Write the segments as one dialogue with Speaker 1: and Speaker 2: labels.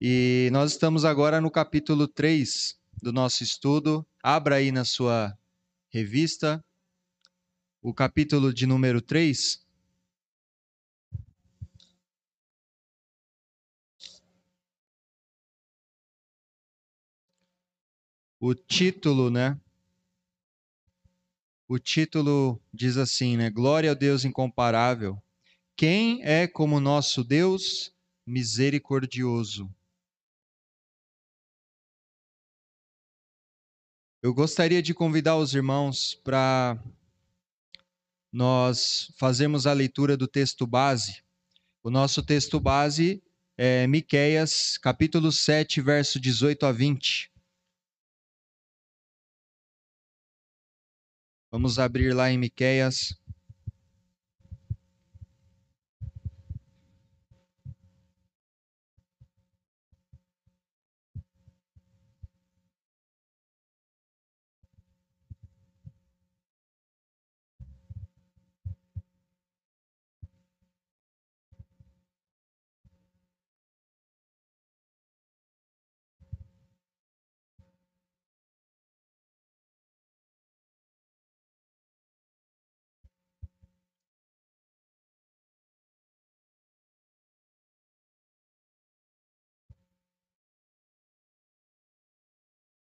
Speaker 1: E nós estamos agora no capítulo 3 do nosso estudo. Abra aí na sua revista o capítulo de número 3. O título, né? O título diz assim, né? Glória ao Deus incomparável. Quem é como nosso Deus misericordioso? Eu gostaria de convidar os irmãos para nós fazermos a leitura do texto base. O nosso texto base é Miqueias, capítulo 7, verso 18 a 20. Vamos abrir lá em Miqueias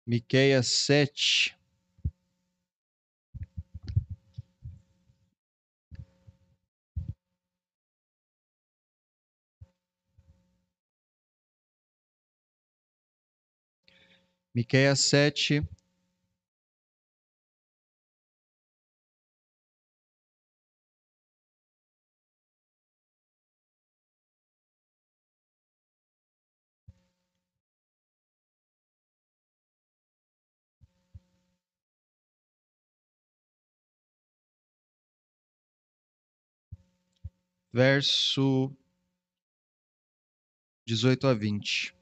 Speaker 1: Miqueias 7. Miqueias 7, verso 18 a 20.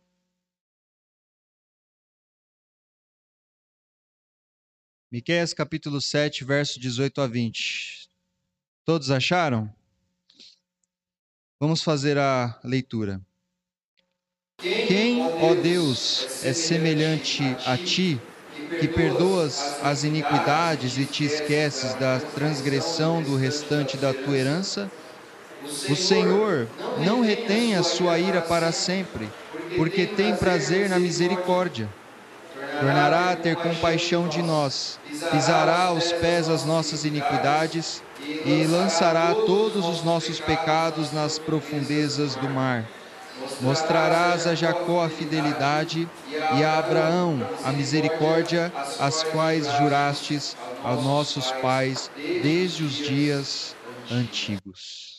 Speaker 1: Miqueias capítulo 7, verso 18 a 20. Todos acharam? Vamos fazer a leitura. Quem, ó Deus, é semelhante a ti, que perdoas as iniquidades e te esqueces da transgressão do restante da tua herança? O Senhor não retém a sua ira para sempre, porque tem prazer na misericórdia. Tornará a ter compaixão de nós, pisará aos pés as nossas iniquidades e lançará todos os nossos pecados nas profundezas do mar. Mostrarás a Jacó a fidelidade e a Abraão a misericórdia, as quais jurastes a nossos pais desde os dias antigos.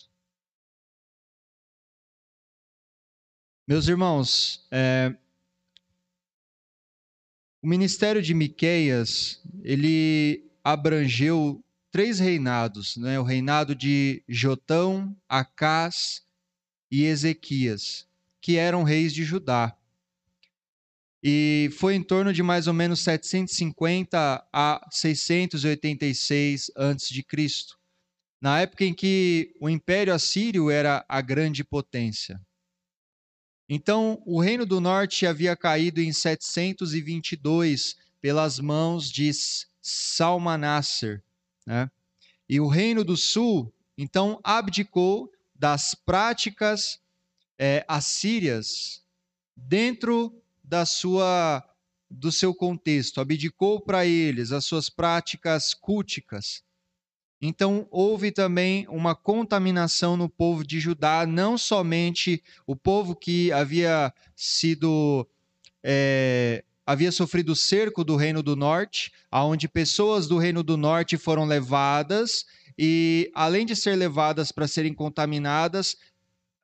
Speaker 1: Meus irmãos, é, o ministério de Miqueias, ele abrangeu três reinados, né? o reinado de Jotão, Acás e Ezequias, que eram reis de Judá. E foi em torno de mais ou menos 750 a 686 a.C., na época em que o Império Assírio era a grande potência. Então, o Reino do Norte havia caído em 722 pelas mãos de Salmanasser, né? E o Reino do Sul, então, abdicou das práticas é, assírias dentro da sua do seu contexto, abdicou para eles as suas práticas culticas então, houve também uma contaminação no povo de Judá, não somente o povo que havia sido. É, havia sofrido cerco do Reino do Norte, aonde pessoas do Reino do Norte foram levadas, e além de ser levadas para serem contaminadas,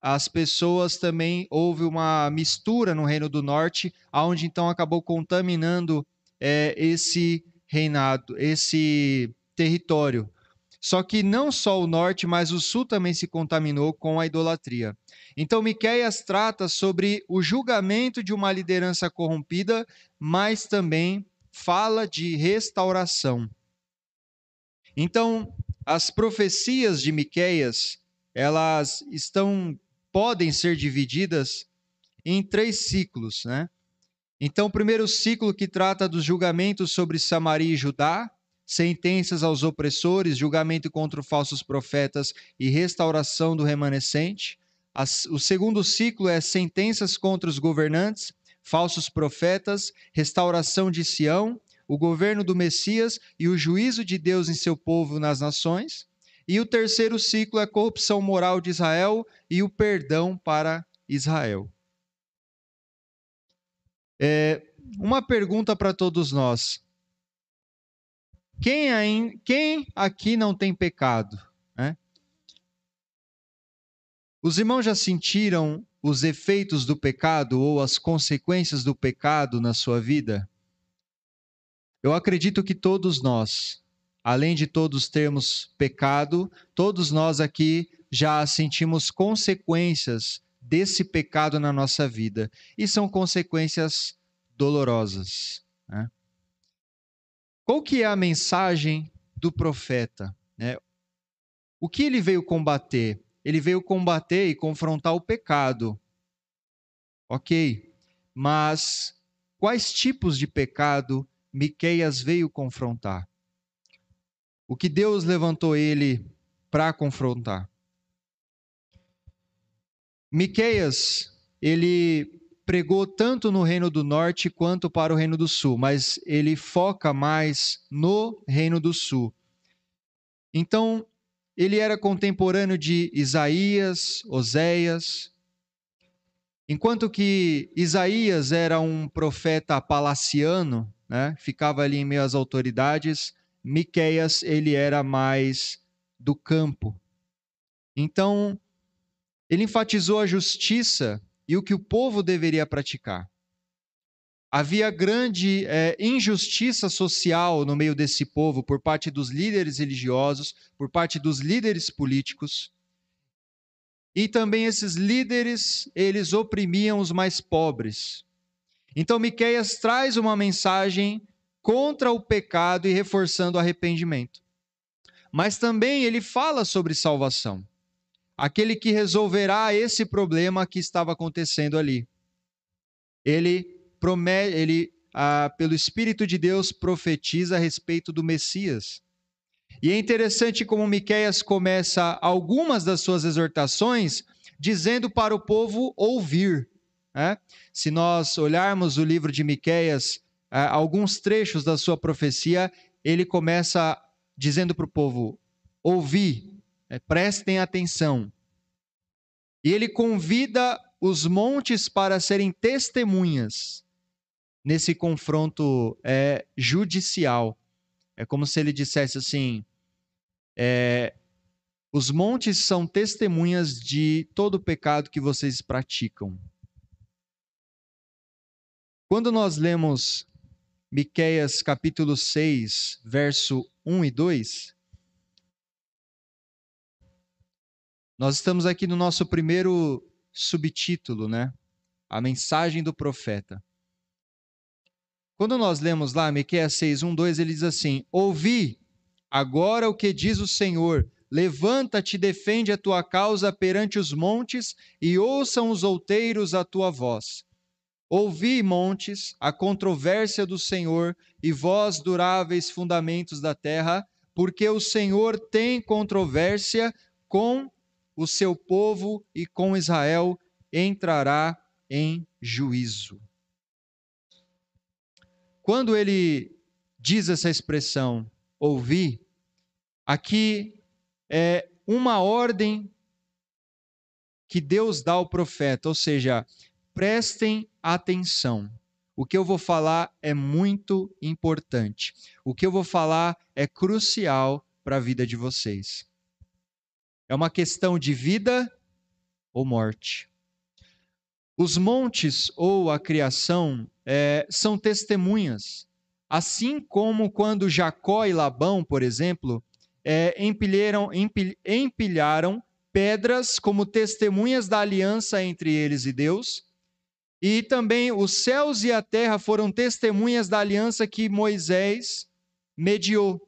Speaker 1: as pessoas também houve uma mistura no Reino do Norte, aonde então acabou contaminando é, esse reinado, esse território. Só que não só o norte, mas o sul também se contaminou com a idolatria. Então Miqueias trata sobre o julgamento de uma liderança corrompida, mas também fala de restauração. Então, as profecias de Miqueias, elas estão podem ser divididas em três ciclos, né? Então, o primeiro ciclo que trata dos julgamentos sobre Samaria e Judá, sentenças aos opressores, julgamento contra falsos profetas e restauração do remanescente. O segundo ciclo é sentenças contra os governantes, falsos profetas, restauração de Sião, o governo do Messias e o juízo de Deus em seu povo nas nações. E o terceiro ciclo é corrupção moral de Israel e o perdão para Israel. É, uma pergunta para todos nós. Quem, quem aqui não tem pecado? Né? Os irmãos já sentiram os efeitos do pecado ou as consequências do pecado na sua vida? Eu acredito que todos nós, além de todos termos pecado, todos nós aqui já sentimos consequências desse pecado na nossa vida. E são consequências dolorosas. Né? Qual que é a mensagem do profeta? Né? O que ele veio combater? Ele veio combater e confrontar o pecado. Ok, mas quais tipos de pecado Miqueias veio confrontar? O que Deus levantou ele para confrontar? Miqueias, ele pregou tanto no Reino do Norte quanto para o Reino do Sul, mas ele foca mais no Reino do Sul. Então, ele era contemporâneo de Isaías, Oséias. Enquanto que Isaías era um profeta palaciano, né, ficava ali em meio às autoridades, Miqueias ele era mais do campo. Então, ele enfatizou a justiça e o que o povo deveria praticar. Havia grande é, injustiça social no meio desse povo por parte dos líderes religiosos, por parte dos líderes políticos. E também esses líderes, eles oprimiam os mais pobres. Então Miqueias traz uma mensagem contra o pecado e reforçando o arrependimento. Mas também ele fala sobre salvação aquele que resolverá esse problema que estava acontecendo ali. Ele promete, ele ah, pelo Espírito de Deus profetiza a respeito do Messias. E é interessante como Miqueias começa algumas das suas exortações dizendo para o povo ouvir. Né? Se nós olharmos o livro de Miqueias, ah, alguns trechos da sua profecia, ele começa dizendo para o povo: ouvir, é, prestem atenção. E ele convida os montes para serem testemunhas nesse confronto é, judicial. É como se ele dissesse assim: é, os montes são testemunhas de todo o pecado que vocês praticam. Quando nós lemos Miqueias capítulo 6, verso 1 e 2, Nós estamos aqui no nosso primeiro subtítulo, né? A mensagem do profeta. Quando nós lemos lá, Miqueias 6, 1, 2, ele diz assim: Ouvi agora o que diz o Senhor, levanta-te, defende a tua causa perante os montes, e ouçam os outeiros a tua voz. Ouvi, montes, a controvérsia do Senhor, e vós, duráveis fundamentos da terra, porque o Senhor tem controvérsia com o seu povo e com Israel entrará em juízo. Quando ele diz essa expressão, ouvir, aqui é uma ordem que Deus dá ao profeta, ou seja, prestem atenção. O que eu vou falar é muito importante. O que eu vou falar é crucial para a vida de vocês. É uma questão de vida ou morte. Os montes ou a criação é, são testemunhas. Assim como quando Jacó e Labão, por exemplo, é, empilharam, empil, empilharam pedras como testemunhas da aliança entre eles e Deus. E também os céus e a terra foram testemunhas da aliança que Moisés mediou.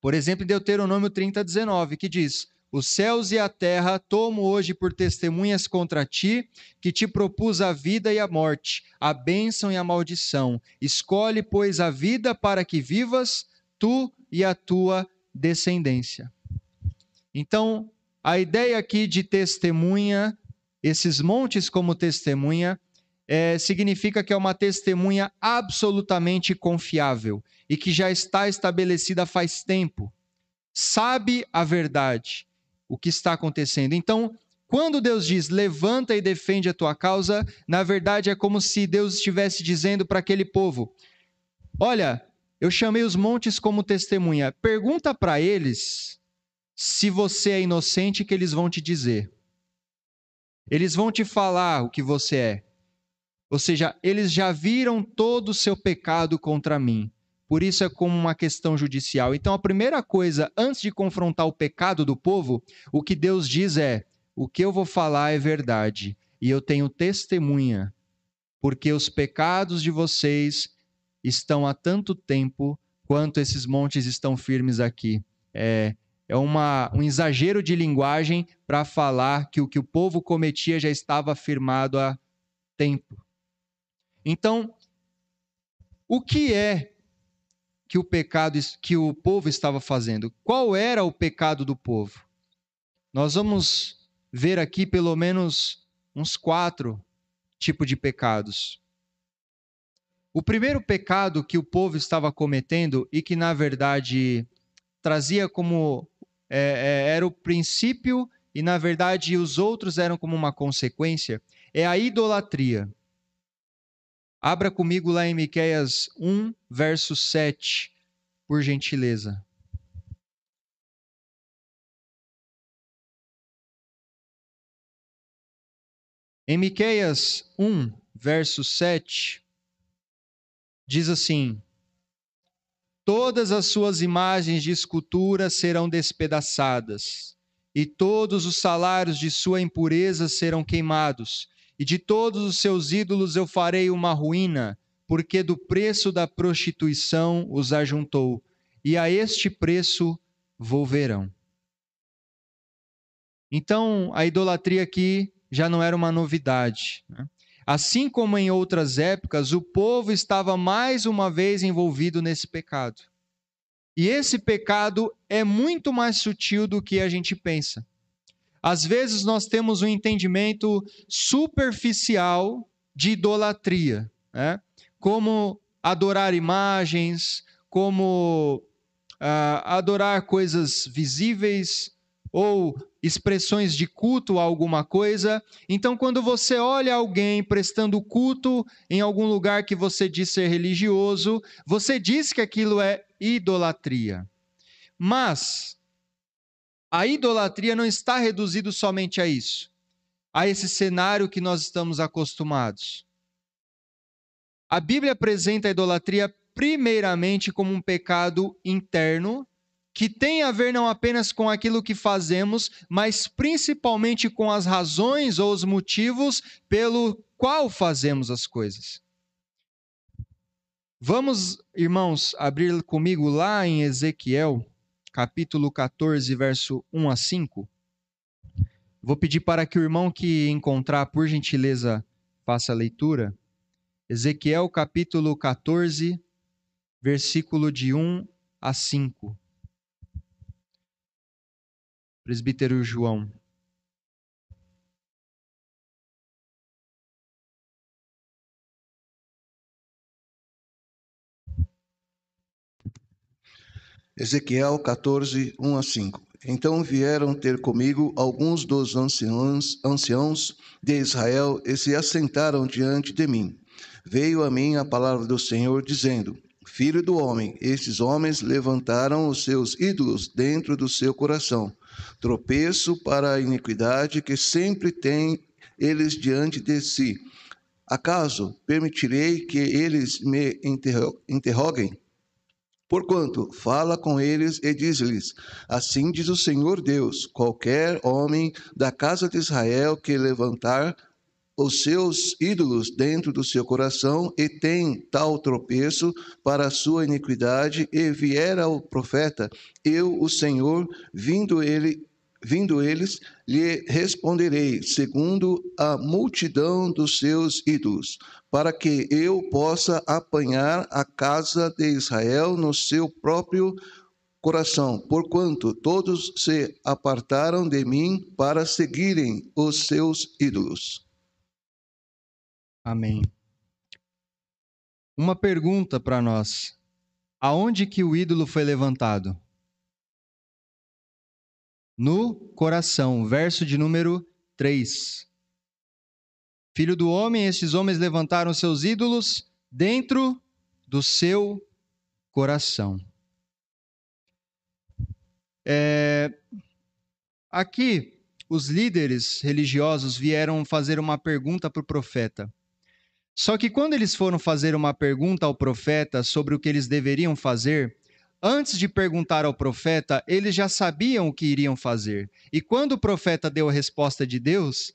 Speaker 1: Por exemplo, em Deuteronômio 30, 19, que diz: os céus e a terra tomo hoje por testemunhas contra ti, que te propus a vida e a morte, a bênção e a maldição. Escolhe, pois, a vida para que vivas, tu e a tua descendência. Então, a ideia aqui de testemunha, esses montes como testemunha, é, significa que é uma testemunha absolutamente confiável e que já está estabelecida faz tempo. Sabe a verdade o que está acontecendo. Então, quando Deus diz levanta e defende a tua causa, na verdade é como se Deus estivesse dizendo para aquele povo: Olha, eu chamei os montes como testemunha. Pergunta para eles se você é inocente, que eles vão te dizer. Eles vão te falar o que você é. Ou seja, eles já viram todo o seu pecado contra mim. Por isso é como uma questão judicial. Então, a primeira coisa, antes de confrontar o pecado do povo, o que Deus diz é: o que eu vou falar é verdade, e eu tenho testemunha, porque os pecados de vocês estão há tanto tempo quanto esses montes estão firmes aqui. É, é uma, um exagero de linguagem para falar que o que o povo cometia já estava afirmado há tempo. Então, o que é que o pecado que o povo estava fazendo. Qual era o pecado do povo? Nós vamos ver aqui pelo menos uns quatro tipos de pecados. O primeiro pecado que o povo estava cometendo e que na verdade trazia como é, é, era o princípio e na verdade os outros eram como uma consequência é a idolatria. Abra comigo lá em Miqueias 1, verso 7, por gentileza. Em Miqueias 1, verso 7, diz assim: Todas as suas imagens de escultura serão despedaçadas, e todos os salários de sua impureza serão queimados, e de todos os seus ídolos eu farei uma ruína, porque do preço da prostituição os ajuntou, e a este preço volverão. Então, a idolatria aqui já não era uma novidade. Né? Assim como em outras épocas, o povo estava mais uma vez envolvido nesse pecado. E esse pecado é muito mais sutil do que a gente pensa. Às vezes nós temos um entendimento superficial de idolatria, né? como adorar imagens, como uh, adorar coisas visíveis ou expressões de culto a alguma coisa. Então, quando você olha alguém prestando culto em algum lugar que você diz ser religioso, você diz que aquilo é idolatria. Mas a idolatria não está reduzido somente a isso, a esse cenário que nós estamos acostumados. A Bíblia apresenta a idolatria primeiramente como um pecado interno que tem a ver não apenas com aquilo que fazemos, mas principalmente com as razões ou os motivos pelo qual fazemos as coisas. Vamos, irmãos, abrir comigo lá em Ezequiel, capítulo 14, verso 1 a 5. Vou pedir para que o irmão que encontrar, por gentileza, faça a leitura. Ezequiel capítulo 14, versículo de 1 a 5. Presbítero João.
Speaker 2: Ezequiel 14, 1 a 5. Então vieram ter comigo alguns dos anciãos, anciãos de Israel e se assentaram diante de mim. Veio a mim a palavra do Senhor, dizendo: Filho do homem, estes homens levantaram os seus ídolos dentro do seu coração, tropeço para a iniquidade que sempre têm eles diante de si. Acaso permitirei que eles me interroguem? Porquanto, fala com eles e diz-lhes: Assim diz o Senhor Deus: qualquer homem da casa de Israel que levantar os seus ídolos dentro do seu coração e tem tal tropeço para a sua iniquidade e vier ao profeta, eu, o Senhor, vindo ele Vindo eles, lhe responderei, segundo a multidão dos seus ídolos, para que eu possa apanhar a casa de Israel no seu próprio coração, porquanto todos se apartaram de mim para seguirem os seus ídolos.
Speaker 1: Amém. Uma pergunta para nós. Aonde que o ídolo foi levantado? No coração, verso de número 3. Filho do homem, estes homens levantaram seus ídolos dentro do seu coração. É, aqui, os líderes religiosos vieram fazer uma pergunta para o profeta. Só que quando eles foram fazer uma pergunta ao profeta sobre o que eles deveriam fazer, antes de perguntar ao profeta, eles já sabiam o que iriam fazer. E quando o profeta deu a resposta de Deus,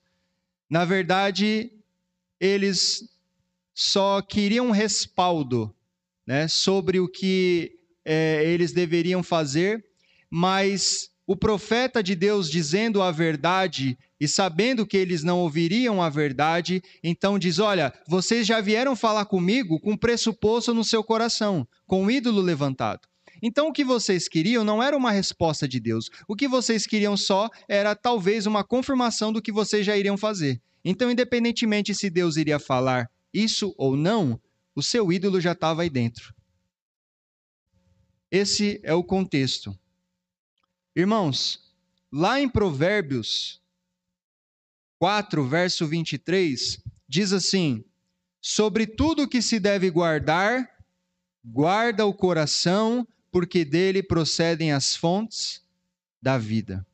Speaker 1: na verdade, eles só queriam respaldo né, sobre o que é, eles deveriam fazer, mas o profeta de Deus dizendo a verdade e sabendo que eles não ouviriam a verdade, então diz: Olha, vocês já vieram falar comigo com pressuposto no seu coração, com o ídolo levantado. Então o que vocês queriam não era uma resposta de Deus. O que vocês queriam só era talvez uma confirmação do que vocês já iriam fazer. Então, independentemente se Deus iria falar isso ou não, o seu ídolo já estava aí dentro. Esse é o contexto. Irmãos, lá em Provérbios 4, verso 23, diz assim: Sobre tudo que se deve guardar, guarda o coração, porque dele procedem as fontes da vida.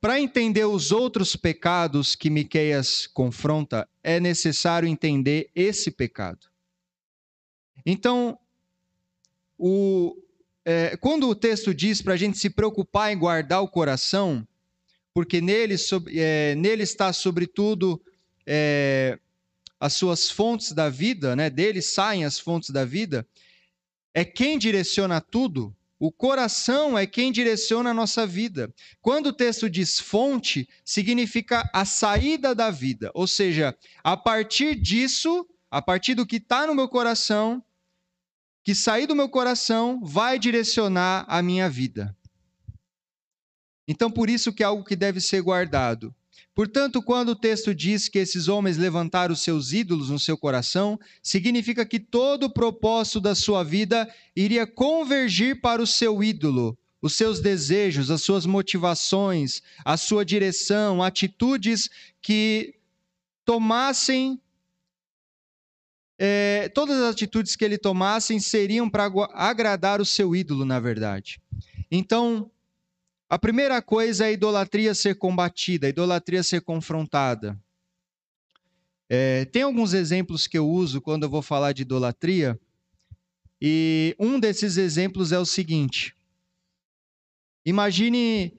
Speaker 1: Para entender os outros pecados que Miqueias confronta, é necessário entender esse pecado. Então, o, é, quando o texto diz para a gente se preocupar em guardar o coração, porque nele, é, nele está sobretudo é, as suas fontes da vida, né? dele saem as fontes da vida, é quem direciona tudo. O coração é quem direciona a nossa vida. Quando o texto diz fonte, significa a saída da vida. Ou seja, a partir disso, a partir do que está no meu coração, que sair do meu coração vai direcionar a minha vida. Então, por isso que é algo que deve ser guardado. Portanto, quando o texto diz que esses homens levantaram seus ídolos no seu coração, significa que todo o propósito da sua vida iria convergir para o seu ídolo, os seus desejos, as suas motivações, a sua direção, atitudes que tomassem. É, todas as atitudes que ele tomassem seriam para agradar o seu ídolo, na verdade. Então, a primeira coisa é a idolatria ser combatida, a idolatria ser confrontada. É, tem alguns exemplos que eu uso quando eu vou falar de idolatria, e um desses exemplos é o seguinte: imagine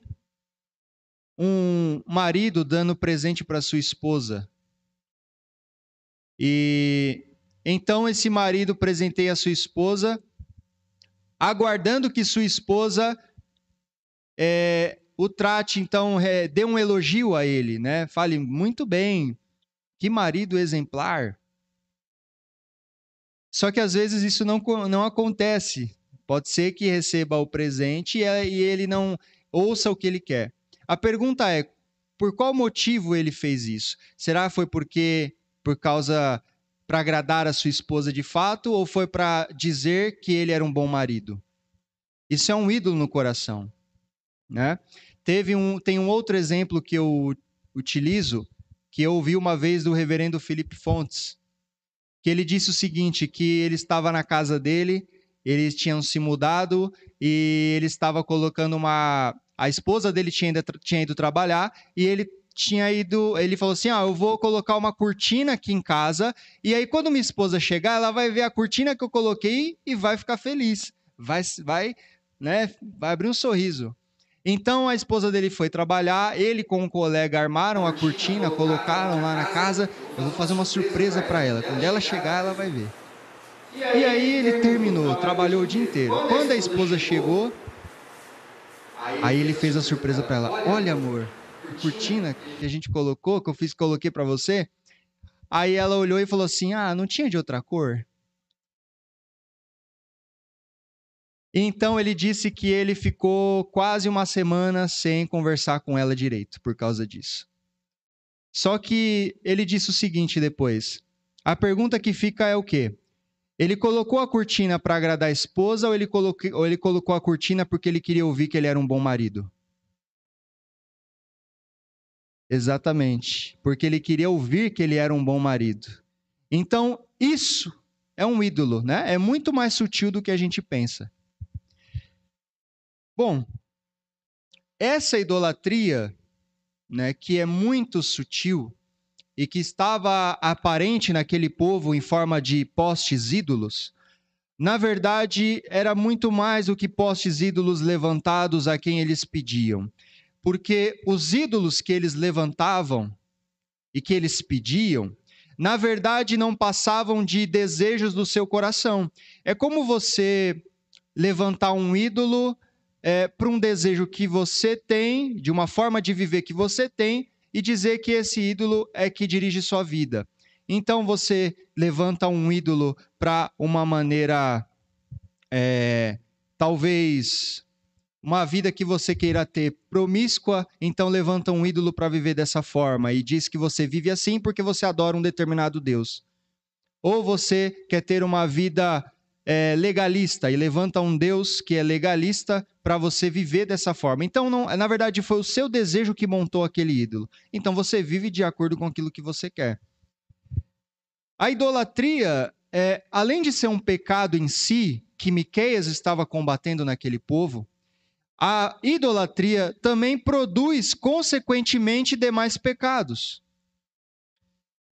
Speaker 1: um marido dando presente para sua esposa. E então esse marido presenteia a sua esposa, aguardando que sua esposa é, o trate, então, é, dê um elogio a ele, né? Fale muito bem, que marido exemplar. Só que às vezes isso não, não acontece. Pode ser que receba o presente e ele não ouça o que ele quer. A pergunta é: por qual motivo ele fez isso? Será foi porque por causa para agradar a sua esposa de fato ou foi para dizer que ele era um bom marido? Isso é um ídolo no coração. Né? Teve um, tem um outro exemplo que eu utilizo, que eu ouvi uma vez do reverendo Felipe Fontes, que ele disse o seguinte, que ele estava na casa dele, eles tinham se mudado e ele estava colocando uma... A esposa dele tinha, ido, tinha ido trabalhar e ele tinha ido, ele falou assim: "Ah, eu vou colocar uma cortina aqui em casa e aí quando minha esposa chegar, ela vai ver a cortina que eu coloquei e vai ficar feliz. Vai vai, né, vai abrir um sorriso. Então a esposa dele foi trabalhar, ele com um colega armaram a cortina, colocaram lá na casa. Eu vou fazer uma surpresa para ela. Quando ela chegar, ela vai ver. E aí ele terminou, trabalhou o dia inteiro. Quando a esposa chegou, Aí ele fez a surpresa para ela: Olha, amor, a cortina que a gente colocou, que eu fiz, coloquei para você. Aí ela olhou e falou assim: Ah, não tinha de outra cor? Então ele disse que ele ficou quase uma semana sem conversar com ela direito por causa disso. Só que ele disse o seguinte depois: a pergunta que fica é o quê? Ele colocou a cortina para agradar a esposa ou ele, colocou, ou ele colocou a cortina porque ele queria ouvir que ele era um bom marido? Exatamente, porque ele queria ouvir que ele era um bom marido. Então, isso é um ídolo, né? É muito mais sutil do que a gente pensa. Bom, essa idolatria, né, que é muito sutil e que estava aparente naquele povo em forma de postes ídolos, na verdade era muito mais do que postes ídolos levantados a quem eles pediam. Porque os ídolos que eles levantavam e que eles pediam, na verdade não passavam de desejos do seu coração. É como você levantar um ídolo é, para um desejo que você tem, de uma forma de viver que você tem, e dizer que esse ídolo é que dirige sua vida. Então você levanta um ídolo para uma maneira, é, talvez uma vida que você queira ter promíscua, então levanta um ídolo para viver dessa forma e diz que você vive assim porque você adora um determinado Deus. Ou você quer ter uma vida é, legalista e levanta um Deus que é legalista para você viver dessa forma. Então, não, na verdade, foi o seu desejo que montou aquele ídolo. Então, você vive de acordo com aquilo que você quer. A idolatria, é, além de ser um pecado em si, que Miqueias estava combatendo naquele povo, a idolatria também produz, consequentemente, demais pecados.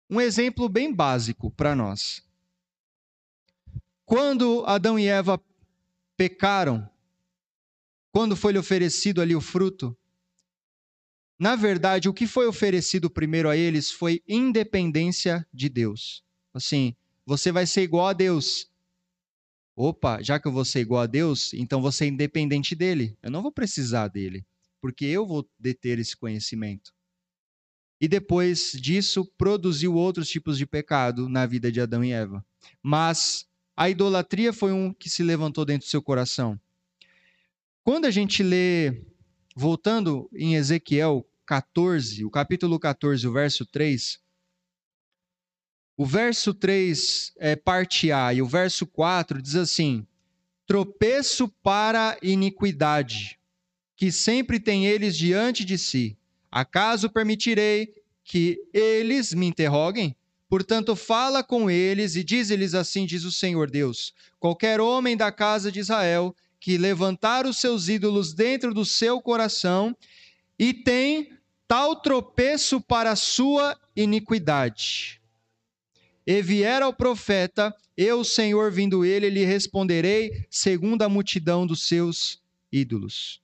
Speaker 1: Um exemplo bem básico para nós. Quando Adão e Eva pecaram, quando foi lhe oferecido ali o fruto, na verdade, o que foi oferecido primeiro a eles foi independência de Deus. Assim, você vai ser igual a Deus. Opa, já que eu vou ser igual a Deus, então você é independente dele. Eu não vou precisar dele, porque eu vou deter esse conhecimento. E depois disso, produziu outros tipos de pecado na vida de Adão e Eva. Mas a idolatria foi um que se levantou dentro do seu coração. Quando a gente lê, voltando em Ezequiel 14, o capítulo 14, o verso 3, o verso 3 é parte A e o verso 4 diz assim: tropeço para iniquidade, que sempre tem eles diante de si. Acaso permitirei que eles me interroguem? Portanto, fala com eles e diz-lhes assim: diz o Senhor Deus: qualquer homem da casa de Israel que levantar os seus ídolos dentro do seu coração e tem tal tropeço para a sua iniquidade. E vier ao profeta, eu, Senhor, vindo ele, lhe responderei segundo a multidão dos seus ídolos.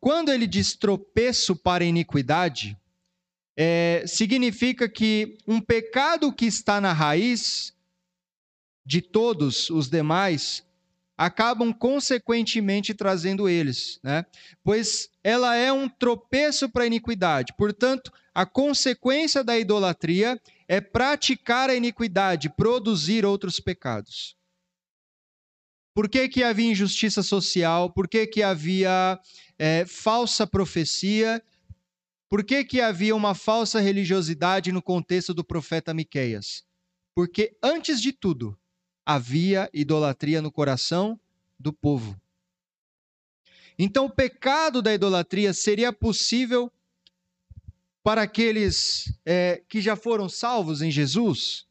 Speaker 1: Quando ele diz tropeço para iniquidade, é, significa que um pecado que está na raiz de todos os demais acabam consequentemente trazendo eles, né? Pois ela é um tropeço para a iniquidade. Portanto, a consequência da idolatria é praticar a iniquidade, produzir outros pecados. Por que, que havia injustiça social? Por que, que havia é, falsa profecia? Por que, que havia uma falsa religiosidade no contexto do profeta Miqueias? Porque, antes de tudo, havia idolatria no coração do povo. Então, o pecado da idolatria seria possível para aqueles é, que já foram salvos em Jesus?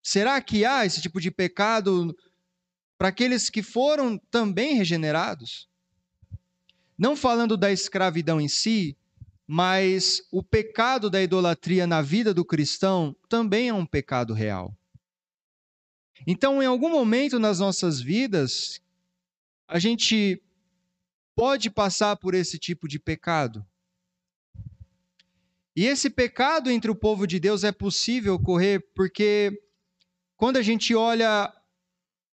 Speaker 1: Será que há esse tipo de pecado para aqueles que foram também regenerados? Não falando da escravidão em si, mas o pecado da idolatria na vida do cristão também é um pecado real. Então, em algum momento nas nossas vidas, a gente pode passar por esse tipo de pecado. E esse pecado entre o povo de Deus é possível ocorrer porque quando a gente olha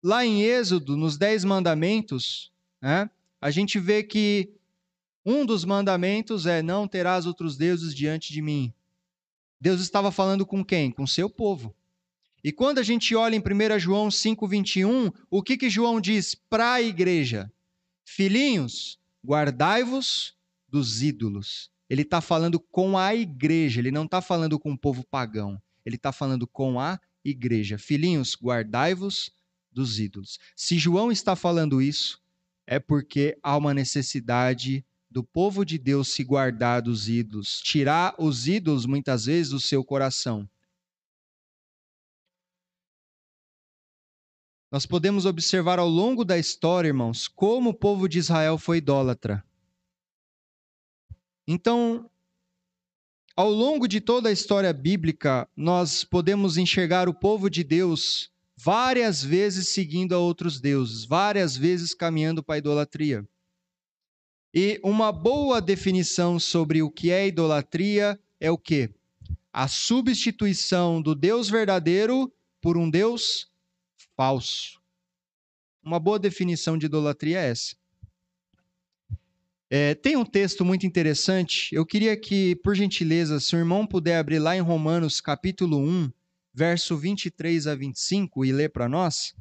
Speaker 1: lá em Êxodo, nos Dez Mandamentos, né, a gente vê que Um dos mandamentos é: não terás outros deuses diante de mim. Deus estava falando com quem? Com seu povo. E quando a gente olha em 1 João 5,21, o que, que João diz para a igreja? Filhinhos, guardai-vos dos ídolos. Ele está falando com a igreja, ele não está falando com o povo pagão. Ele está falando com a igreja. Filhinhos, guardai-vos dos ídolos. Se João está falando isso, é porque há uma necessidade do povo de Deus se guardar dos ídolos, tirar os ídolos muitas vezes do seu coração. Nós podemos observar ao longo da história, irmãos, como o povo de Israel foi idólatra. Então, ao longo de toda a história bíblica, nós podemos enxergar o povo de Deus várias vezes seguindo a outros deuses, várias vezes caminhando para a idolatria. E uma boa definição sobre o que é idolatria é o quê? A substituição do Deus verdadeiro por um Deus falso. Uma boa definição de idolatria é essa. É, tem um texto muito interessante. Eu queria que, por gentileza, se o irmão puder abrir lá em Romanos capítulo 1, verso 23 a 25 e ler para nós.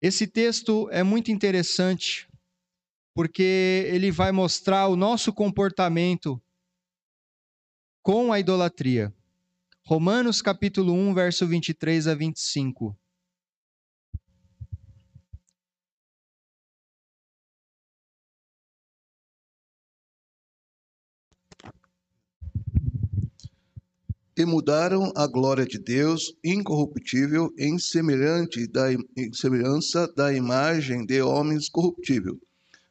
Speaker 1: Esse texto é muito interessante porque ele vai mostrar o nosso comportamento com a idolatria. Romanos capítulo 1, verso 23 a 25.
Speaker 2: e mudaram a glória de Deus incorruptível em, semelhante da, em semelhança da imagem de homens corruptível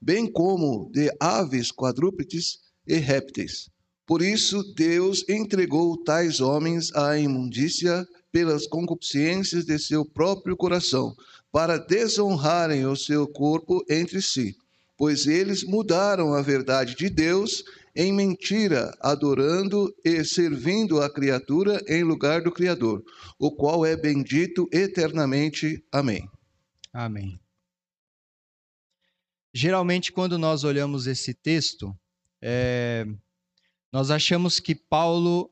Speaker 2: bem como de aves quadrúpedes e répteis. Por isso, Deus entregou tais homens à imundícia pelas concupiscências de seu próprio coração, para desonrarem o seu corpo entre si, pois eles mudaram a verdade de Deus em mentira, adorando e servindo a criatura em lugar do Criador, o qual é bendito eternamente. Amém.
Speaker 1: Amém. Geralmente, quando nós olhamos esse texto, é, nós achamos que Paulo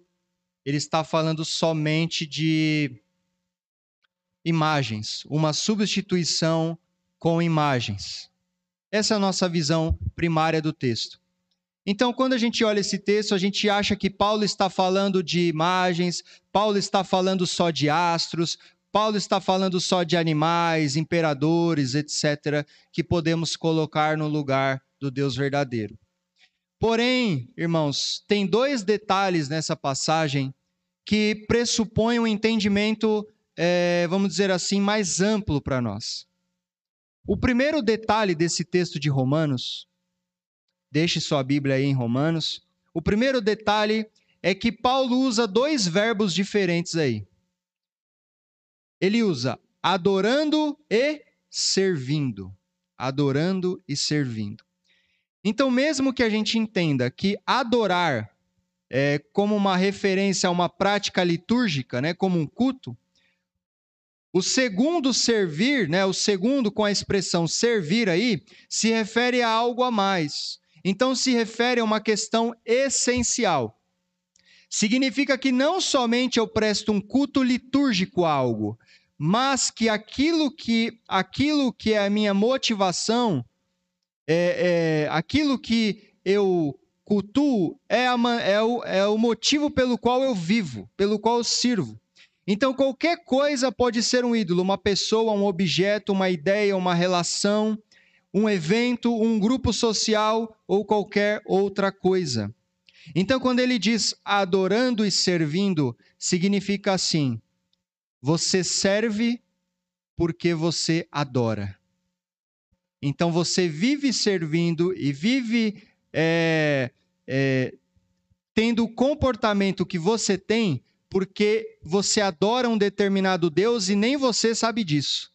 Speaker 1: ele está falando somente de imagens, uma substituição com imagens. Essa é a nossa visão primária do texto. Então, quando a gente olha esse texto, a gente acha que Paulo está falando de imagens, Paulo está falando só de astros, Paulo está falando só de animais, imperadores, etc., que podemos colocar no lugar do Deus verdadeiro. Porém, irmãos, tem dois detalhes nessa passagem que pressupõem um entendimento, é, vamos dizer assim, mais amplo para nós. O primeiro detalhe desse texto de Romanos, deixe sua Bíblia aí em Romanos. O primeiro detalhe é que Paulo usa dois verbos diferentes aí ele usa adorando e servindo. Adorando e servindo. Então, mesmo que a gente entenda que adorar é como uma referência a uma prática litúrgica, né, como um culto, o segundo servir, né, o segundo com a expressão servir aí, se refere a algo a mais. Então se refere a uma questão essencial. Significa que não somente eu presto um culto litúrgico a algo, mas que aquilo que aquilo que é a minha motivação, é, é aquilo que eu cultuo é, a, é, o, é o motivo pelo qual eu vivo, pelo qual eu sirvo. Então, qualquer coisa pode ser um ídolo, uma pessoa, um objeto, uma ideia, uma relação, um evento, um grupo social ou qualquer outra coisa. Então, quando ele diz adorando e servindo, significa assim: você serve porque você adora. Então você vive servindo e vive é, é, tendo o comportamento que você tem porque você adora um determinado Deus e nem você sabe disso.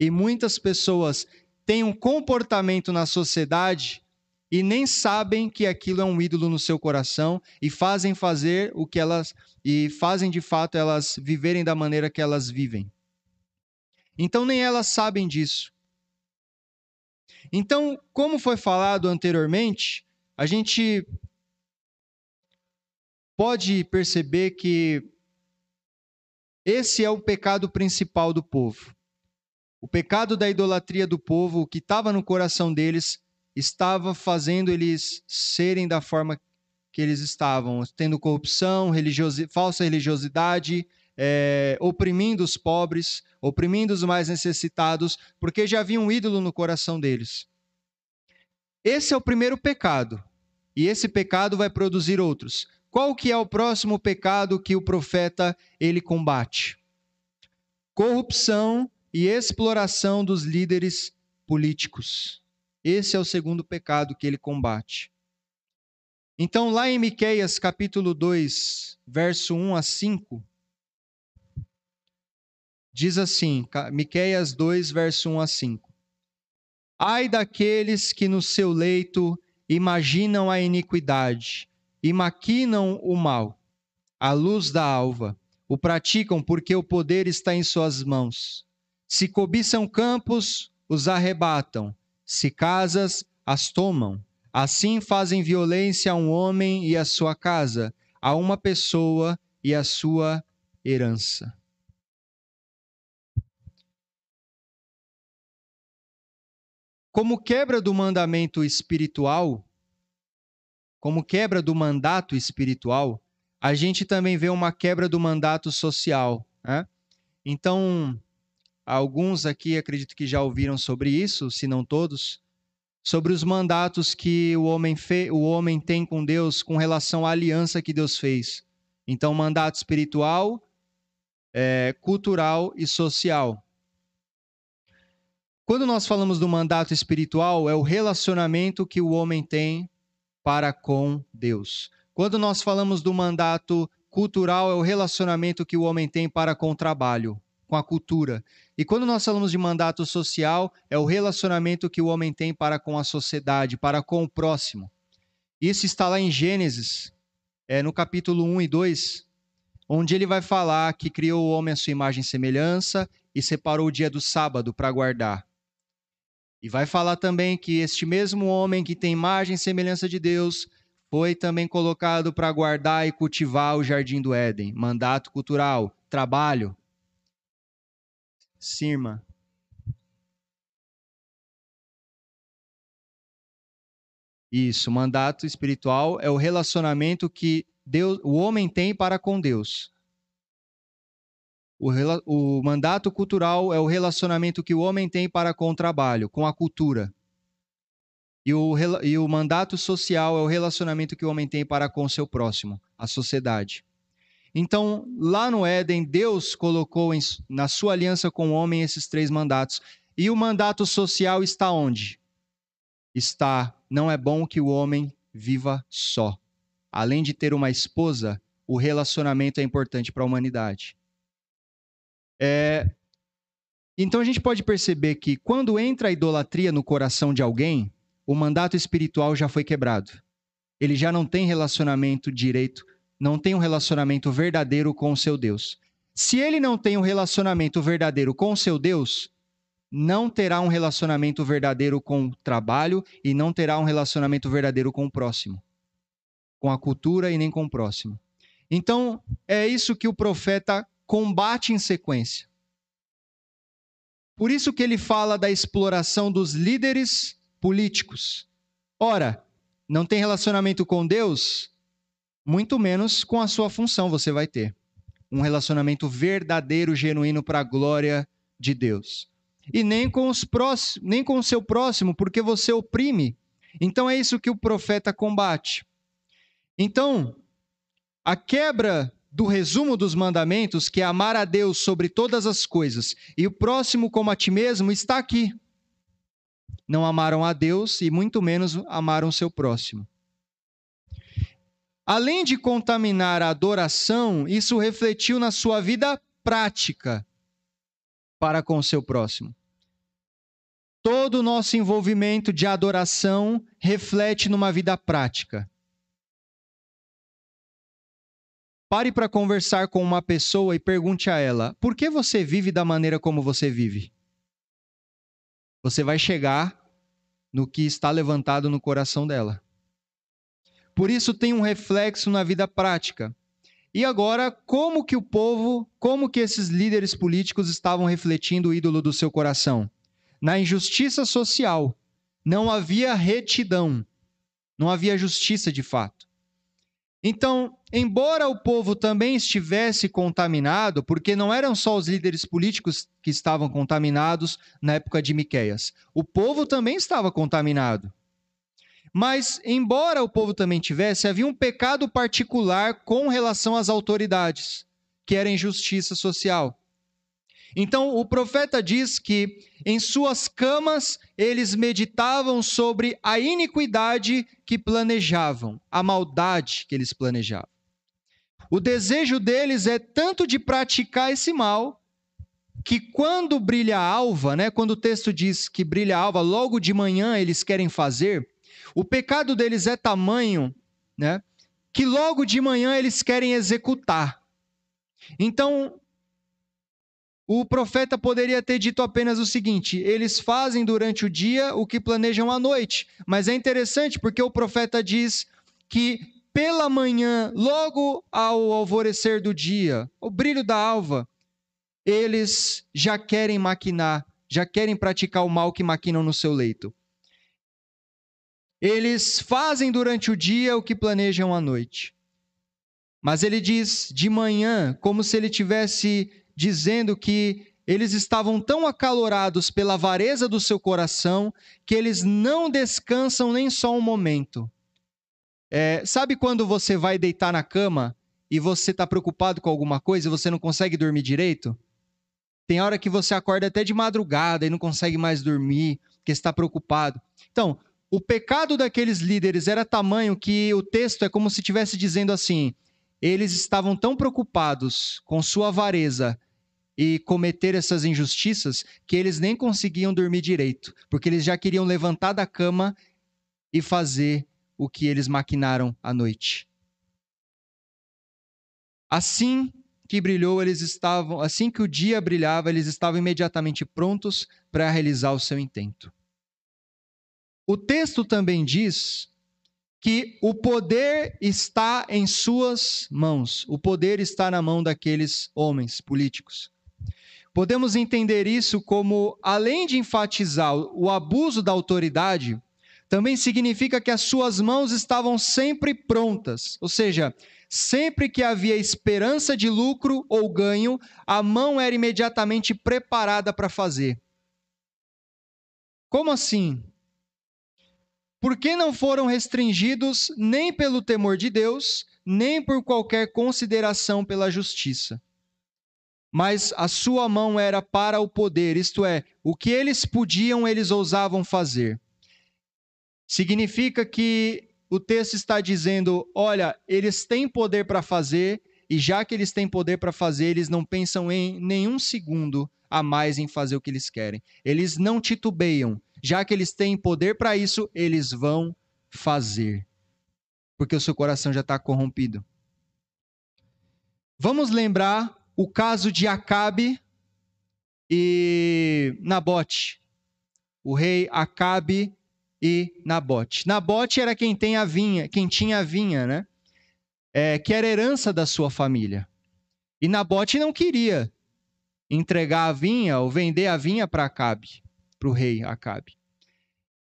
Speaker 1: E muitas pessoas têm um comportamento na sociedade e nem sabem que aquilo é um ídolo no seu coração e fazem fazer o que elas e fazem de fato elas viverem da maneira que elas vivem. Então nem elas sabem disso. Então, como foi falado anteriormente, a gente pode perceber que esse é o pecado principal do povo. O pecado da idolatria do povo, o que estava no coração deles, estava fazendo eles serem da forma que eles estavam, tendo corrupção, religiosi falsa religiosidade, é, oprimindo os pobres, oprimindo os mais necessitados, porque já havia um ídolo no coração deles. Esse é o primeiro pecado, e esse pecado vai produzir outros. Qual que é o próximo pecado que o profeta ele combate? Corrupção e exploração dos líderes políticos. Esse é o segundo pecado que ele combate. Então, lá em Miqueias capítulo 2, verso 1 a 5, diz assim, Miqueias 2, verso 1 a 5. Ai daqueles que no seu leito imaginam a iniquidade e maquinam o mal, à luz da alva. O praticam porque o poder está em suas mãos. Se cobiçam campos, os arrebatam. Se casas, as tomam. Assim fazem violência a um homem e a sua casa, a uma pessoa e a sua herança. Como quebra do mandamento espiritual, como quebra do mandato espiritual, a gente também vê uma quebra do mandato social. Né? Então, alguns aqui acredito que já ouviram sobre isso, se não todos, sobre os mandatos que o homem, fe... o homem tem com Deus com relação à aliança que Deus fez. Então, mandato espiritual, é, cultural e social. Quando nós falamos do mandato espiritual, é o relacionamento que o homem tem para com Deus. Quando nós falamos do mandato cultural, é o relacionamento que o homem tem para com o trabalho, com a cultura. E quando nós falamos de mandato social, é o relacionamento que o homem tem para com a sociedade, para com o próximo. Isso está lá em Gênesis, é, no capítulo 1 e 2, onde ele vai falar que criou o homem à sua imagem e semelhança e separou o dia do sábado para guardar. E vai falar também que este mesmo homem que tem imagem e semelhança de Deus foi também colocado para guardar e cultivar o jardim do Éden. Mandato cultural, trabalho. Sirma. Isso, mandato espiritual é o relacionamento que Deus, o homem tem para com Deus. O, o mandato cultural é o relacionamento que o homem tem para com o trabalho, com a cultura. E o, e o mandato social é o relacionamento que o homem tem para com o seu próximo, a sociedade. Então, lá no Éden, Deus colocou em, na sua aliança com o homem esses três mandatos. E o mandato social está onde? Está, não é bom que o homem viva só. Além de ter uma esposa, o relacionamento é importante para a humanidade. É... Então a gente pode perceber que quando entra a idolatria no coração de alguém, o mandato espiritual já foi quebrado. Ele já não tem relacionamento direito, não tem um relacionamento verdadeiro com o seu Deus. Se ele não tem um relacionamento verdadeiro com o seu Deus, não terá um relacionamento verdadeiro com o trabalho e não terá um relacionamento verdadeiro com o próximo, com a cultura e nem com o próximo. Então, é isso que o profeta combate em sequência. Por isso que ele fala da exploração dos líderes políticos. Ora, não tem relacionamento com Deus, muito menos com a sua função você vai ter. Um relacionamento verdadeiro, genuíno para a glória de Deus. E nem com os próximos, nem com o seu próximo, porque você oprime. Então é isso que o profeta combate. Então, a quebra do resumo dos mandamentos, que é amar a Deus sobre todas as coisas e o próximo como a ti mesmo, está aqui. Não amaram a Deus e muito menos amaram seu próximo. Além de contaminar a adoração, isso refletiu na sua vida prática para com seu próximo. Todo o nosso envolvimento de adoração reflete numa vida prática. Pare para conversar com uma pessoa e pergunte a ela: por que você vive da maneira como você vive? Você vai chegar no que está levantado no coração dela. Por isso tem um reflexo na vida prática. E agora, como que o povo, como que esses líderes políticos estavam refletindo o ídolo do seu coração? Na injustiça social. Não havia retidão. Não havia justiça de fato. Então, embora o povo também estivesse contaminado, porque não eram só os líderes políticos que estavam contaminados na época de Miqueias, o povo também estava contaminado. Mas, embora o povo também tivesse, havia um pecado particular com relação às autoridades, que era injustiça social. Então, o profeta diz que em suas camas eles meditavam sobre a iniquidade que planejavam, a maldade que eles planejavam. O desejo deles é tanto de praticar esse mal, que quando brilha a alva, né, quando o texto diz que brilha a alva, logo de manhã eles querem fazer, o pecado deles é tamanho, né, que logo de manhã eles querem executar. Então, o profeta poderia ter dito apenas o seguinte: eles fazem durante o dia o que planejam à noite. Mas é interessante porque o profeta diz que pela manhã, logo ao alvorecer do dia, o brilho da alva, eles já querem maquinar, já querem praticar o mal que maquinam no seu leito. Eles fazem durante o dia o que planejam à noite. Mas ele diz de manhã, como se ele tivesse dizendo que eles estavam tão acalorados pela avareza do seu coração que eles não descansam nem só um momento. É, sabe quando você vai deitar na cama e você está preocupado com alguma coisa e você não consegue dormir direito? Tem hora que você acorda até de madrugada e não consegue mais dormir porque está preocupado. Então, o pecado daqueles líderes era tamanho que o texto é como se estivesse dizendo assim: eles estavam tão preocupados com sua avareza e cometer essas injustiças que eles nem conseguiam dormir direito, porque eles já queriam levantar da cama e fazer o que eles maquinaram à noite. Assim que brilhou, eles estavam, assim que o dia brilhava, eles estavam imediatamente prontos para realizar o seu intento. O texto também diz que o poder está em suas mãos. O poder está na mão daqueles homens políticos. Podemos entender isso como, além de enfatizar o abuso da autoridade, também significa que as suas mãos estavam sempre prontas, ou seja, sempre que havia esperança de lucro ou ganho, a mão era imediatamente preparada para fazer. Como assim? Por que não foram restringidos nem pelo temor de Deus, nem por qualquer consideração pela justiça. Mas a sua mão era para o poder, isto é, o que eles podiam, eles ousavam fazer. Significa que o texto está dizendo: olha, eles têm poder para fazer, e já que eles têm poder para fazer, eles não pensam em nenhum segundo a mais em fazer o que eles querem. Eles não titubeiam, já que eles têm poder para isso, eles vão fazer. Porque o seu coração já está corrompido. Vamos lembrar o caso de Acabe e Nabote. O rei Acabe e Nabote. Nabote era quem tem a vinha, quem tinha a vinha, né? É, que era herança da sua família. E Nabote não queria entregar a vinha ou vender a vinha para Acabe para o rei Acabe.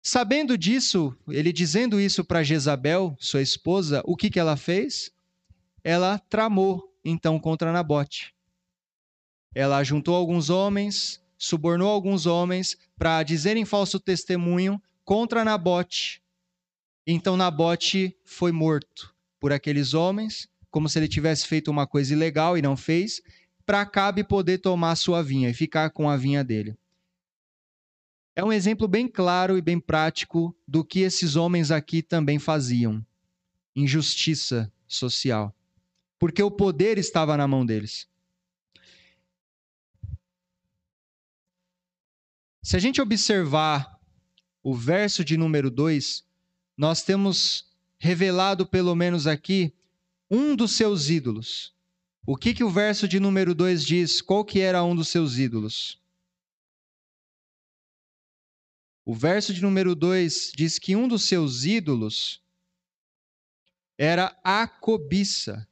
Speaker 1: Sabendo disso, ele dizendo isso para Jezabel, sua esposa, o que, que ela fez? Ela tramou então contra Nabote. Ela juntou alguns homens, subornou alguns homens para dizerem falso testemunho contra Nabote. Então Nabote foi morto por aqueles homens, como se ele tivesse feito uma coisa ilegal e não fez, para Acabe poder tomar sua vinha e ficar com a vinha dele é um exemplo bem claro e bem prático do que esses homens aqui também faziam: injustiça social. Porque o poder estava na mão deles. Se a gente observar o verso de número 2, nós temos revelado, pelo menos aqui, um dos seus ídolos. O que, que o verso de número 2 diz? Qual que era um dos seus ídolos? O verso de número 2 diz que um dos seus ídolos era a cobiça.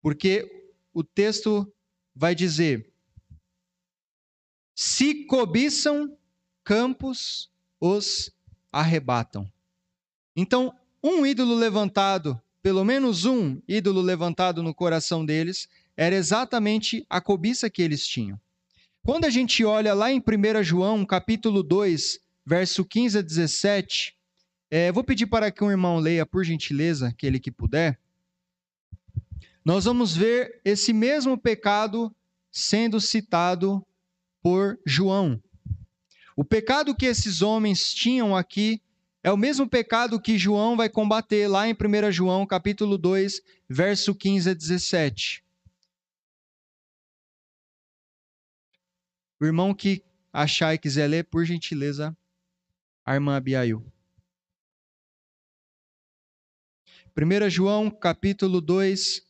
Speaker 1: Porque o texto vai dizer: se cobiçam campos, os arrebatam. Então, um ídolo levantado, pelo menos um ídolo levantado no coração deles, era exatamente a cobiça que eles tinham. Quando a gente olha lá em 1 João, capítulo 2, verso 15 a 17, é, vou pedir para que um irmão leia, por gentileza, aquele que puder. Nós vamos ver esse mesmo pecado sendo citado por João. O pecado que esses homens tinham aqui é o mesmo pecado que João vai combater lá em 1 João, capítulo 2, verso 15 a 17. O irmão que achar e quiser ler, por gentileza, a irmã Abiail. 1 João, capítulo 2,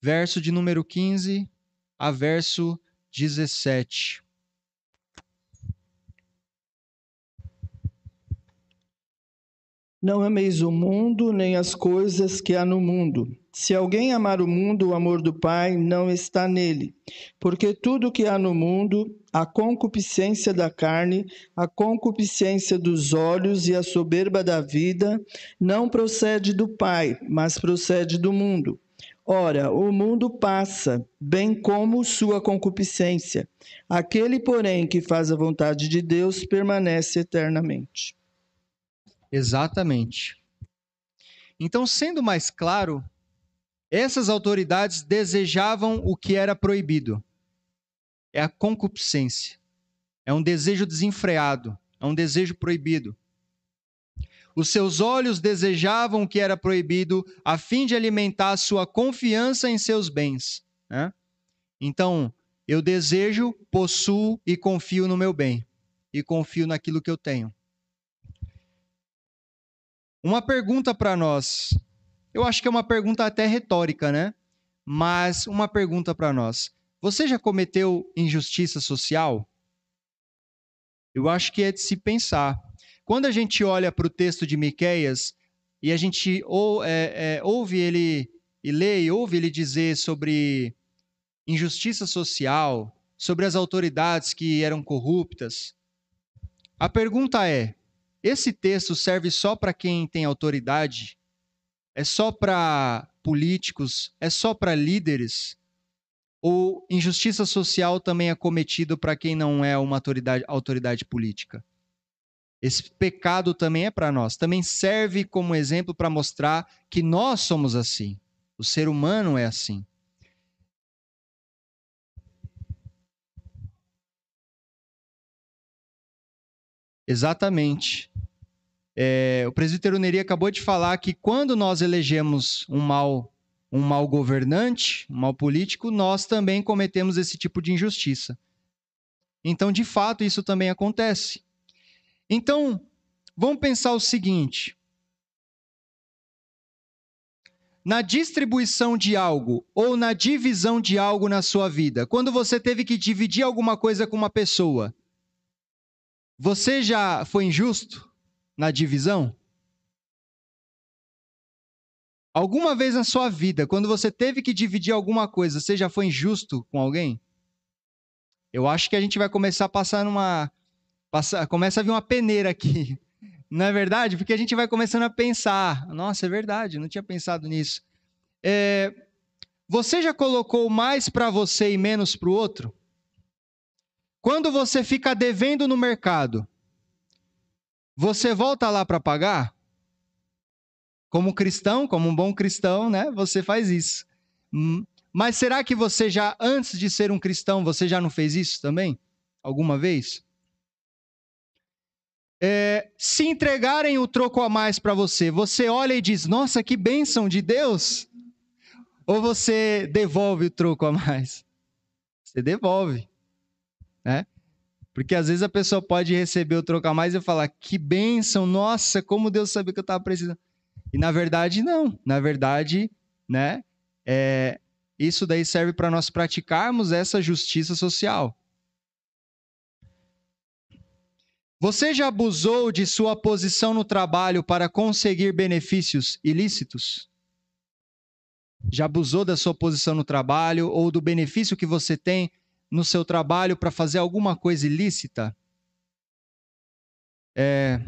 Speaker 1: verso de número 15 a verso 17.
Speaker 3: Não ameis o mundo, nem as coisas que há no mundo. Se alguém amar o mundo, o amor do Pai não está nele. Porque tudo que há no mundo, a concupiscência da carne, a concupiscência dos olhos e a soberba da vida, não procede do Pai, mas procede do mundo. Ora, o mundo passa, bem como sua concupiscência. Aquele, porém, que faz a vontade de Deus permanece eternamente.
Speaker 1: Exatamente. Então, sendo mais claro, essas autoridades desejavam o que era proibido. É a concupiscência. É um desejo desenfreado, é um desejo proibido. Os seus olhos desejavam o que era proibido a fim de alimentar sua confiança em seus bens. Né? Então, eu desejo, possuo e confio no meu bem. E confio naquilo que eu tenho. Uma pergunta para nós. Eu acho que é uma pergunta até retórica, né? Mas uma pergunta para nós. Você já cometeu injustiça social? Eu acho que é de se pensar. Quando a gente olha para o texto de Miqueias e a gente ou, é, é, ouve ele e lê e ouve ele dizer sobre injustiça social, sobre as autoridades que eram corruptas, a pergunta é: esse texto serve só para quem tem autoridade? É só para políticos? É só para líderes? Ou injustiça social também é cometido para quem não é uma autoridade, autoridade política? Esse pecado também é para nós. Também serve como exemplo para mostrar que nós somos assim. O ser humano é assim. Exatamente. É, o presbítero Neri acabou de falar que quando nós elegemos um mal, um mal governante, um mal político, nós também cometemos esse tipo de injustiça. Então, de fato, isso também acontece. Então, vamos pensar o seguinte: na distribuição de algo ou na divisão de algo na sua vida, quando você teve que dividir alguma coisa com uma pessoa, você já foi injusto? Na divisão? Alguma vez na sua vida, quando você teve que dividir alguma coisa, você já foi injusto com alguém? Eu acho que a gente vai começar a passar numa. Passar, começa a vir uma peneira aqui. Não é verdade? Porque a gente vai começando a pensar. Nossa, é verdade, não tinha pensado nisso. É, você já colocou mais para você e menos para o outro? Quando você fica devendo no mercado, você volta lá para pagar? Como cristão, como um bom cristão, né? Você faz isso. Hum, mas será que você já, antes de ser um cristão, você já não fez isso também? Alguma vez? É, se entregarem o troco a mais para você, você olha e diz: Nossa, que bênção de Deus? Ou você devolve o troco a mais? Você devolve. Né? Porque às vezes a pessoa pode receber o trocar mais e falar, que bênção, nossa, como Deus sabia que eu estava precisando. E na verdade, não. Na verdade, né? É, isso daí serve para nós praticarmos essa justiça social. Você já abusou de sua posição no trabalho para conseguir benefícios ilícitos? Já abusou da sua posição no trabalho ou do benefício que você tem no seu trabalho para fazer alguma coisa ilícita? É...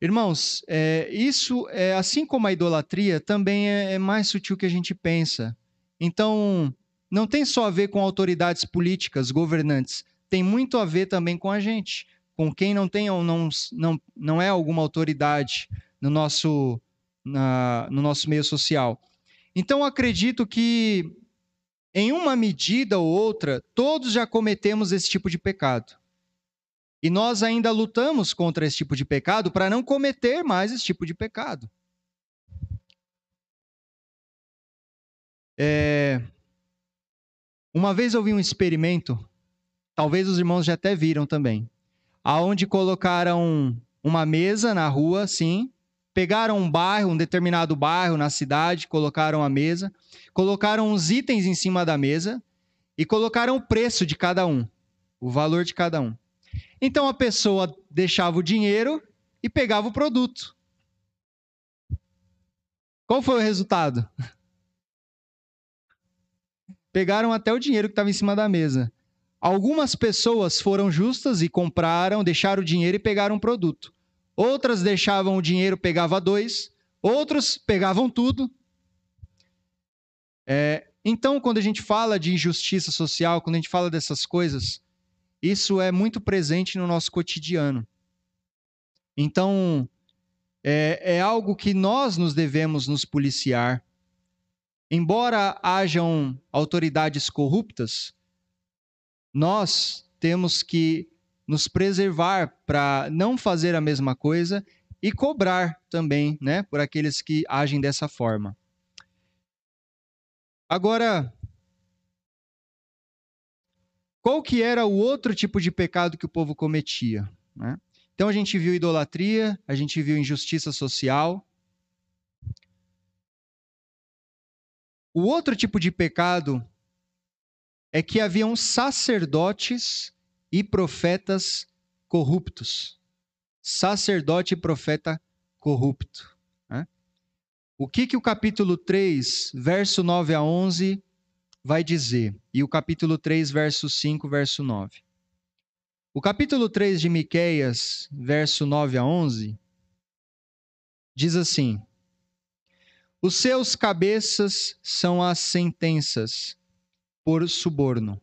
Speaker 1: Irmãos, é, isso, é, assim como a idolatria, também é, é mais sutil que a gente pensa. Então, não tem só a ver com autoridades políticas, governantes, tem muito a ver também com a gente, com quem não tem ou não, não, não é alguma autoridade no nosso, na, no nosso meio social. Então, acredito que, em uma medida ou outra, todos já cometemos esse tipo de pecado. E nós ainda lutamos contra esse tipo de pecado para não cometer mais esse tipo de pecado. É... Uma vez eu vi um experimento talvez os irmãos já até viram também, aonde colocaram uma mesa na rua, assim, pegaram um bairro, um determinado bairro na cidade, colocaram a mesa, colocaram os itens em cima da mesa e colocaram o preço de cada um, o valor de cada um. Então a pessoa deixava o dinheiro e pegava o produto. Qual foi o resultado? Pegaram até o dinheiro que estava em cima da mesa. Algumas pessoas foram justas e compraram, deixaram o dinheiro e pegaram o produto. Outras deixavam o dinheiro, pegava dois. Outros pegavam tudo. É, então, quando a gente fala de injustiça social, quando a gente fala dessas coisas, isso é muito presente no nosso cotidiano. Então, é, é algo que nós nos devemos nos policiar. Embora hajam autoridades corruptas, nós temos que nos preservar para não fazer a mesma coisa e cobrar também, né, por aqueles que agem dessa forma. Agora, qual que era o outro tipo de pecado que o povo cometia? Né? Então a gente viu idolatria, a gente viu injustiça social. O outro tipo de pecado é que haviam sacerdotes e profetas corruptos. Sacerdote e profeta corrupto. Né? O que, que o capítulo 3, verso 9 a 11, vai dizer? E o capítulo 3, verso 5, verso 9. O capítulo 3 de Miqueias, verso 9 a 11, diz assim: Os seus cabeças são as sentenças, por suborno.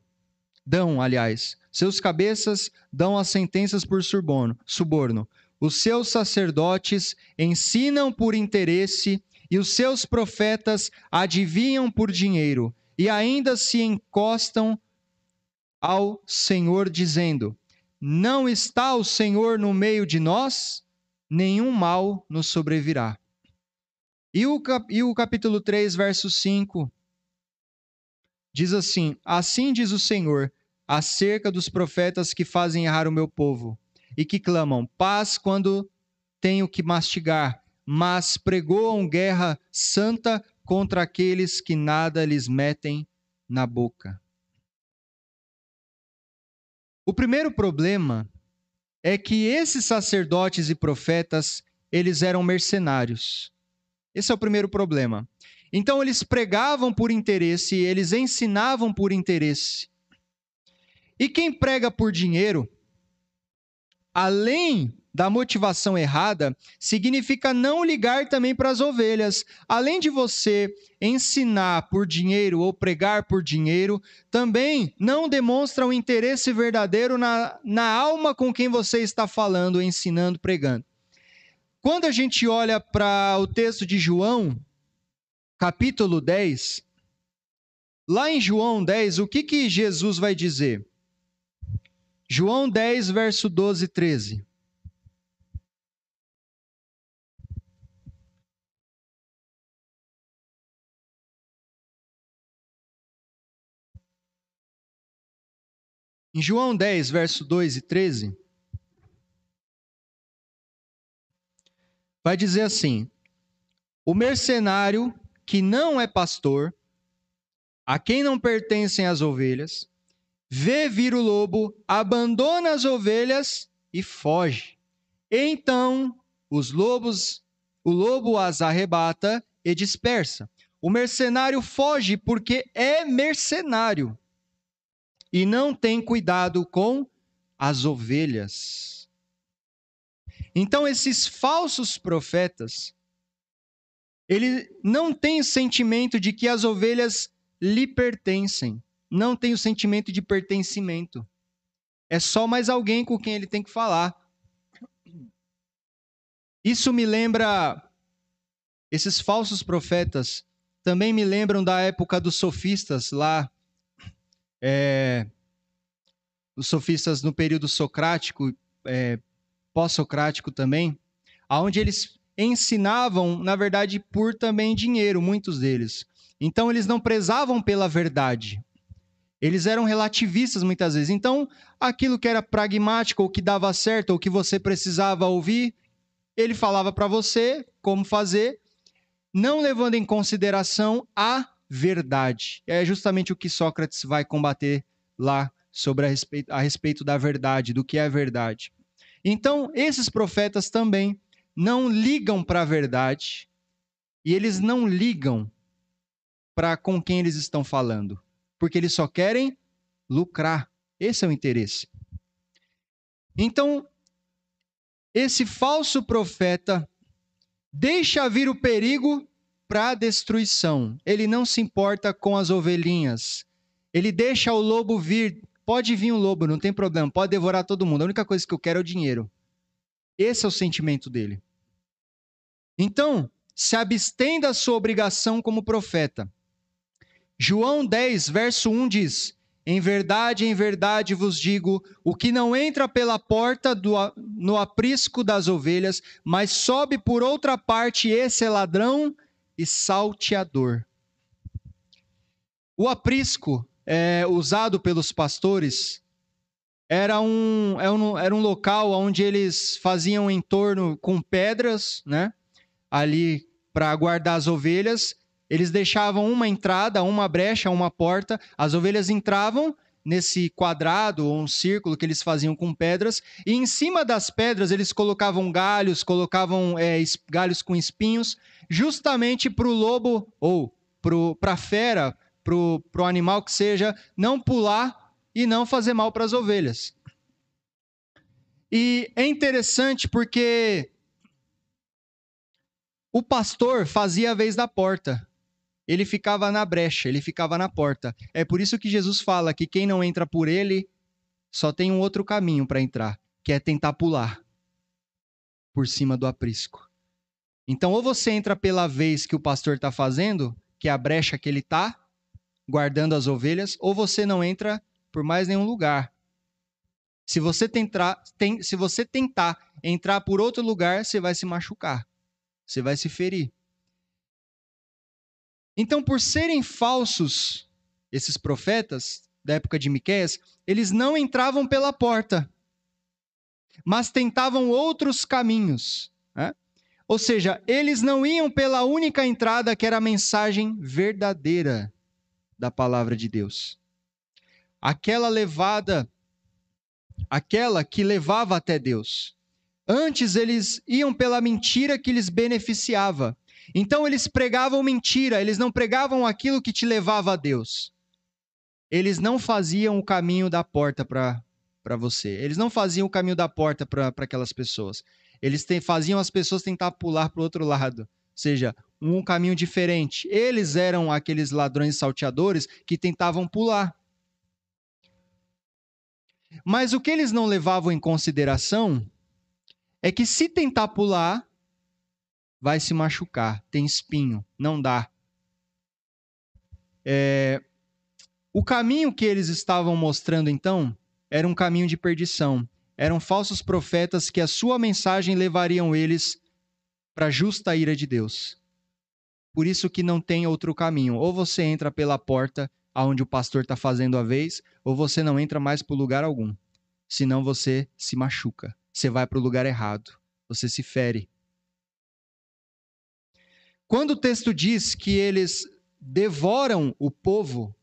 Speaker 1: Dão, aliás, seus cabeças dão as sentenças por suborno. suborno. Os seus sacerdotes ensinam por interesse e os seus profetas adivinham por dinheiro e ainda se encostam ao Senhor dizendo: Não está o Senhor no meio de nós? Nenhum mal nos sobrevirá. E o, cap e o capítulo 3, verso 5 diz assim: Assim diz o Senhor, acerca dos profetas que fazem errar o meu povo, e que clamam paz quando tenho que mastigar, mas pregoam guerra santa contra aqueles que nada lhes metem na boca. O primeiro problema é que esses sacerdotes e profetas, eles eram mercenários. Esse é o primeiro problema. Então eles pregavam por interesse, eles ensinavam por interesse. E quem prega por dinheiro, além da motivação errada, significa não ligar também para as ovelhas. Além de você ensinar por dinheiro ou pregar por dinheiro, também não demonstra um interesse verdadeiro na, na alma com quem você está falando, ensinando, pregando. Quando a gente olha para o texto de João, capítulo 10, lá em João 10, o que, que Jesus vai dizer? João 10, verso 12 e 13. Em João 10, verso 2 e 13, vai dizer assim: O mercenário que não é pastor, a quem não pertencem as ovelhas, vê vir o lobo, abandona as ovelhas e foge. Então os lobos, o lobo as arrebata e dispersa. O mercenário foge porque é mercenário e não tem cuidado com as ovelhas. Então esses falsos profetas ele não tem sentimento de que as ovelhas lhe pertencem. Não tem o sentimento de pertencimento. É só mais alguém com quem ele tem que falar. Isso me lembra. Esses falsos profetas também me lembram da época dos sofistas lá. É, os sofistas no período socrático, é, pós-socrático também, aonde eles ensinavam, na verdade, por também dinheiro, muitos deles. Então eles não prezavam pela verdade. Eles eram relativistas muitas vezes. Então, aquilo que era pragmático, ou que dava certo, ou que você precisava ouvir, ele falava para você como fazer, não levando em consideração a verdade. É justamente o que Sócrates vai combater lá sobre a respeito, a respeito da verdade, do que é a verdade. Então, esses profetas também não ligam para a verdade e eles não ligam para com quem eles estão falando, porque eles só querem lucrar. Esse é o interesse. Então, esse falso profeta deixa vir o perigo para a destruição. Ele não se importa com as ovelhinhas. Ele deixa o lobo vir. Pode vir um lobo, não tem problema, pode devorar todo mundo. A única coisa que eu quero é o dinheiro. Esse é o sentimento dele. Então, se abstém da sua obrigação como profeta. João 10, verso 1 diz: Em verdade, em verdade vos digo: o que não entra pela porta do, no aprisco das ovelhas, mas sobe por outra parte, esse é ladrão e salteador. O aprisco é, usado pelos pastores era um, era é um, era um local onde eles faziam em torno com pedras, né? Ali para guardar as ovelhas. Eles deixavam uma entrada, uma brecha, uma porta. As ovelhas entravam nesse quadrado ou um círculo que eles faziam com pedras, e em cima das pedras eles colocavam galhos, colocavam é, galhos com espinhos, justamente para o lobo ou para a fera, para o animal que seja, não pular e não fazer mal para as ovelhas. E é interessante porque o pastor fazia a vez da porta. Ele ficava na brecha, ele ficava na porta. É por isso que Jesus fala que quem não entra por ele só tem um outro caminho para entrar, que é tentar pular por cima do aprisco. Então, ou você entra pela vez que o pastor está fazendo, que é a brecha que ele está, guardando as ovelhas, ou você não entra por mais nenhum lugar. Se você tentar, tem, se você tentar entrar por outro lugar, você vai se machucar. Você vai se ferir. Então, por serem falsos, esses profetas da época de Miqueias, eles não entravam pela porta, mas tentavam outros caminhos. Né? Ou seja, eles não iam pela única entrada que era a mensagem verdadeira da palavra de Deus aquela levada, aquela que levava até Deus. Antes eles iam pela mentira que lhes beneficiava. Então eles pregavam mentira, eles não pregavam aquilo que te levava a Deus. Eles não faziam o caminho da porta para você. Eles não faziam o caminho da porta para aquelas pessoas. Eles te, faziam as pessoas tentar pular para o outro lado. Ou seja, um caminho diferente. Eles eram aqueles ladrões salteadores que tentavam pular. Mas o que eles não levavam em consideração é que se tentar pular, vai se machucar, tem espinho, não dá. É... O caminho que eles estavam mostrando então era um caminho de perdição. Eram falsos profetas que a sua mensagem levariam eles para a justa ira de Deus. Por isso que não tem outro caminho. Ou você entra pela porta aonde o pastor está fazendo a vez, ou você não entra mais para lugar algum. Senão você se machuca, você vai para o lugar errado, você se fere. Quando o texto diz que eles devoram o povo,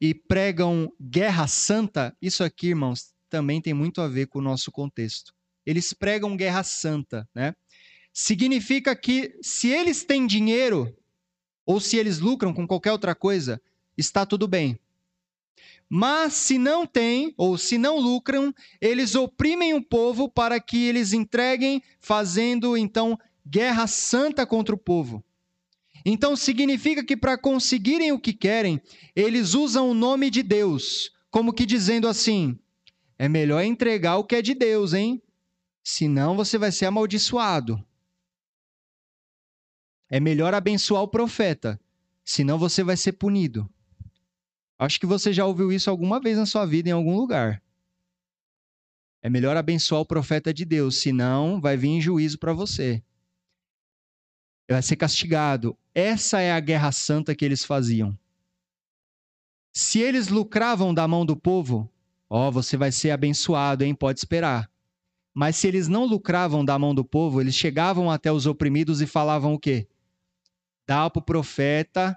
Speaker 1: e pregam guerra santa, isso aqui, irmãos, também tem muito a ver com o nosso contexto. Eles pregam guerra santa, né? Significa que se eles têm dinheiro ou se eles lucram com qualquer outra coisa, está tudo bem. Mas se não têm, ou se não lucram, eles oprimem o povo para que eles entreguem, fazendo então guerra santa contra o povo. Então significa que para conseguirem o que querem, eles usam o nome de Deus, como que dizendo assim: é melhor entregar o que é de Deus, hein? Senão você vai ser amaldiçoado. É melhor abençoar o profeta, senão você vai ser punido. Acho que você já ouviu isso alguma vez na sua vida em algum lugar. É melhor abençoar o profeta de Deus, senão vai vir juízo para você. Vai ser castigado. Essa é a guerra santa que eles faziam. Se eles lucravam da mão do povo, ó, oh, você vai ser abençoado, hein? Pode esperar. Mas se eles não lucravam da mão do povo, eles chegavam até os oprimidos e falavam o quê? Dá para o profeta,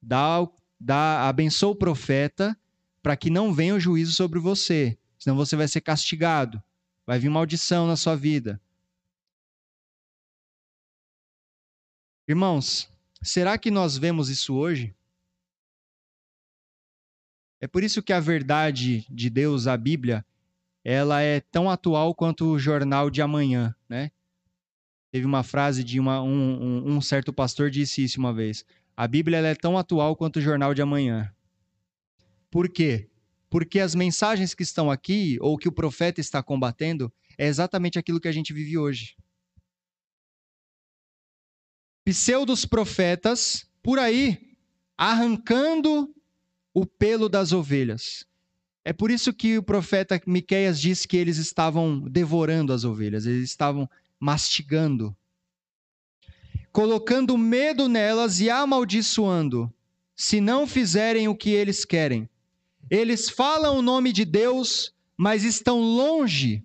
Speaker 1: dá dá, abençoa o profeta para que não venha o juízo sobre você, senão você vai ser castigado, vai vir maldição na sua vida. Irmãos, será que nós vemos isso hoje? É por isso que a verdade de Deus, a Bíblia, ela é tão atual quanto o jornal de amanhã, né? Teve uma frase de uma, um, um, um certo pastor disse isso uma vez. A Bíblia é tão atual quanto o jornal de amanhã. Por quê? Porque as mensagens que estão aqui, ou que o profeta está combatendo, é exatamente aquilo que a gente vive hoje. Pseudos profetas por aí, arrancando o pelo das ovelhas. É por isso que o profeta Miqueias diz que eles estavam devorando as ovelhas, eles estavam mastigando colocando medo nelas e amaldiçoando, se não fizerem o que eles querem. Eles falam o nome de Deus, mas estão longe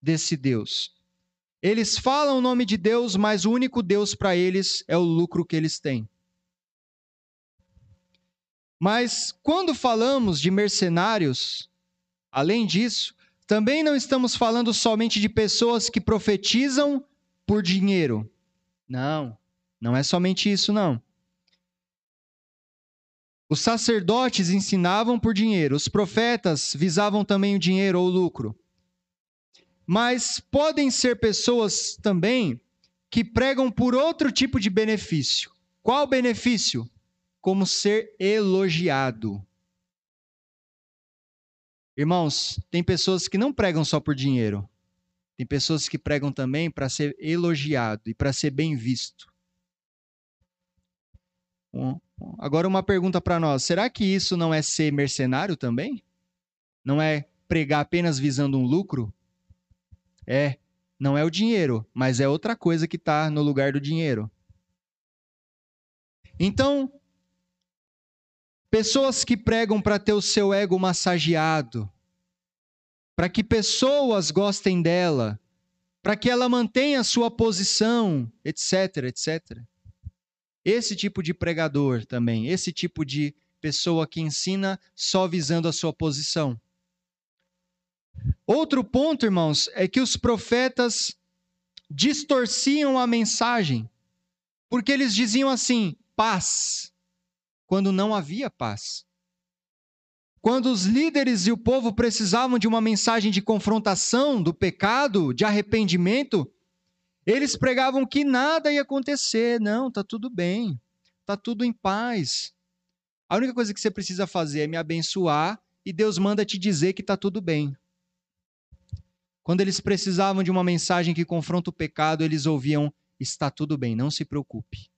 Speaker 1: desse Deus. Eles falam o nome de Deus, mas o único Deus para eles é o lucro que eles têm. Mas quando falamos de mercenários, além disso, também não estamos falando somente de pessoas que profetizam por dinheiro. Não, não é somente isso, não. Os sacerdotes ensinavam por dinheiro, os profetas visavam também o dinheiro ou o lucro. Mas podem ser pessoas também que pregam por outro tipo de benefício. Qual benefício? Como ser elogiado. Irmãos, tem pessoas que não pregam só por dinheiro. Tem pessoas que pregam também para ser elogiado e para ser bem visto. Agora, uma pergunta para nós: será que isso não é ser mercenário também? Não é pregar apenas visando um lucro? É, não é o dinheiro, mas é outra coisa que está no lugar do dinheiro. Então, pessoas que pregam para ter o seu ego massageado, para que pessoas gostem dela, para que ela mantenha a sua posição, etc, etc. Esse tipo de pregador também, esse tipo de pessoa que ensina só visando a sua posição. Outro ponto, irmãos, é que os profetas distorciam a mensagem, porque eles diziam assim: paz, quando não havia paz. Quando os líderes e o povo precisavam de uma mensagem de confrontação do pecado, de arrependimento, eles pregavam que nada ia acontecer. Não, tá tudo bem. Tá tudo em paz. A única coisa que você precisa fazer é me abençoar e Deus manda te dizer que tá tudo bem. Quando eles precisavam de uma mensagem que confronta o pecado, eles ouviam: está tudo bem, não se preocupe.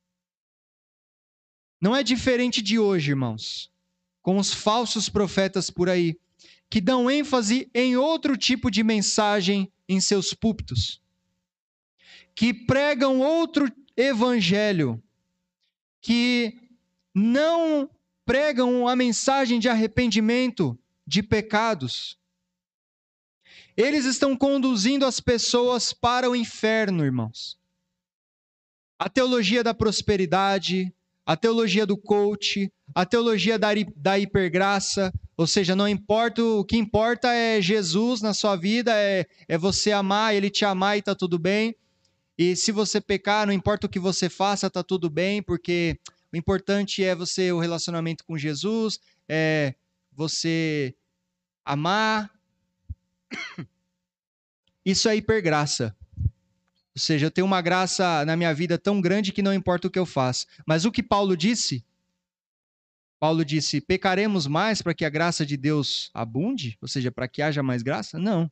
Speaker 1: Não é diferente de hoje, irmãos com os falsos profetas por aí, que dão ênfase em outro tipo de mensagem em seus púlpitos, que pregam outro evangelho, que não pregam a mensagem de arrependimento de pecados. Eles estão conduzindo as pessoas para o inferno, irmãos. A teologia da prosperidade, a teologia do coach, a teologia da, da hipergraça, ou seja, não importa, o que importa é Jesus na sua vida, é, é você amar, ele te amar e tá tudo bem. E se você pecar, não importa o que você faça, tá tudo bem, porque o importante é você o relacionamento com Jesus, é você amar. Isso é hipergraça. Ou seja, eu tenho uma graça na minha vida tão grande que não importa o que eu faço. Mas o que Paulo disse? Paulo disse: pecaremos mais para que a graça de Deus abunde? Ou seja, para que haja mais graça? Não.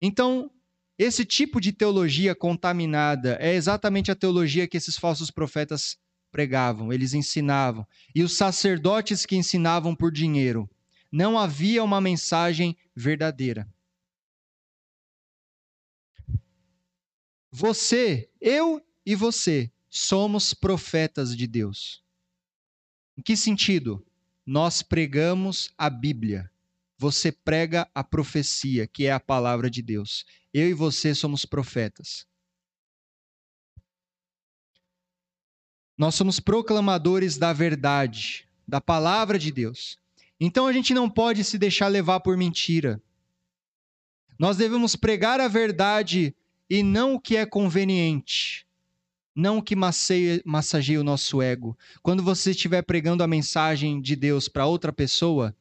Speaker 1: Então, esse tipo de teologia contaminada é exatamente a teologia que esses falsos profetas pregavam, eles ensinavam. E os sacerdotes que ensinavam por dinheiro. Não havia uma mensagem verdadeira. Você, eu e você, somos profetas de Deus. Em que sentido? Nós pregamos a Bíblia. Você prega a profecia, que é a palavra de Deus. Eu e você somos profetas. Nós somos proclamadores da verdade, da palavra de Deus. Então a gente não pode se deixar levar por mentira. Nós devemos pregar a verdade e não o que é conveniente, não o que massageia o nosso ego. Quando você estiver pregando a mensagem de Deus para outra pessoa,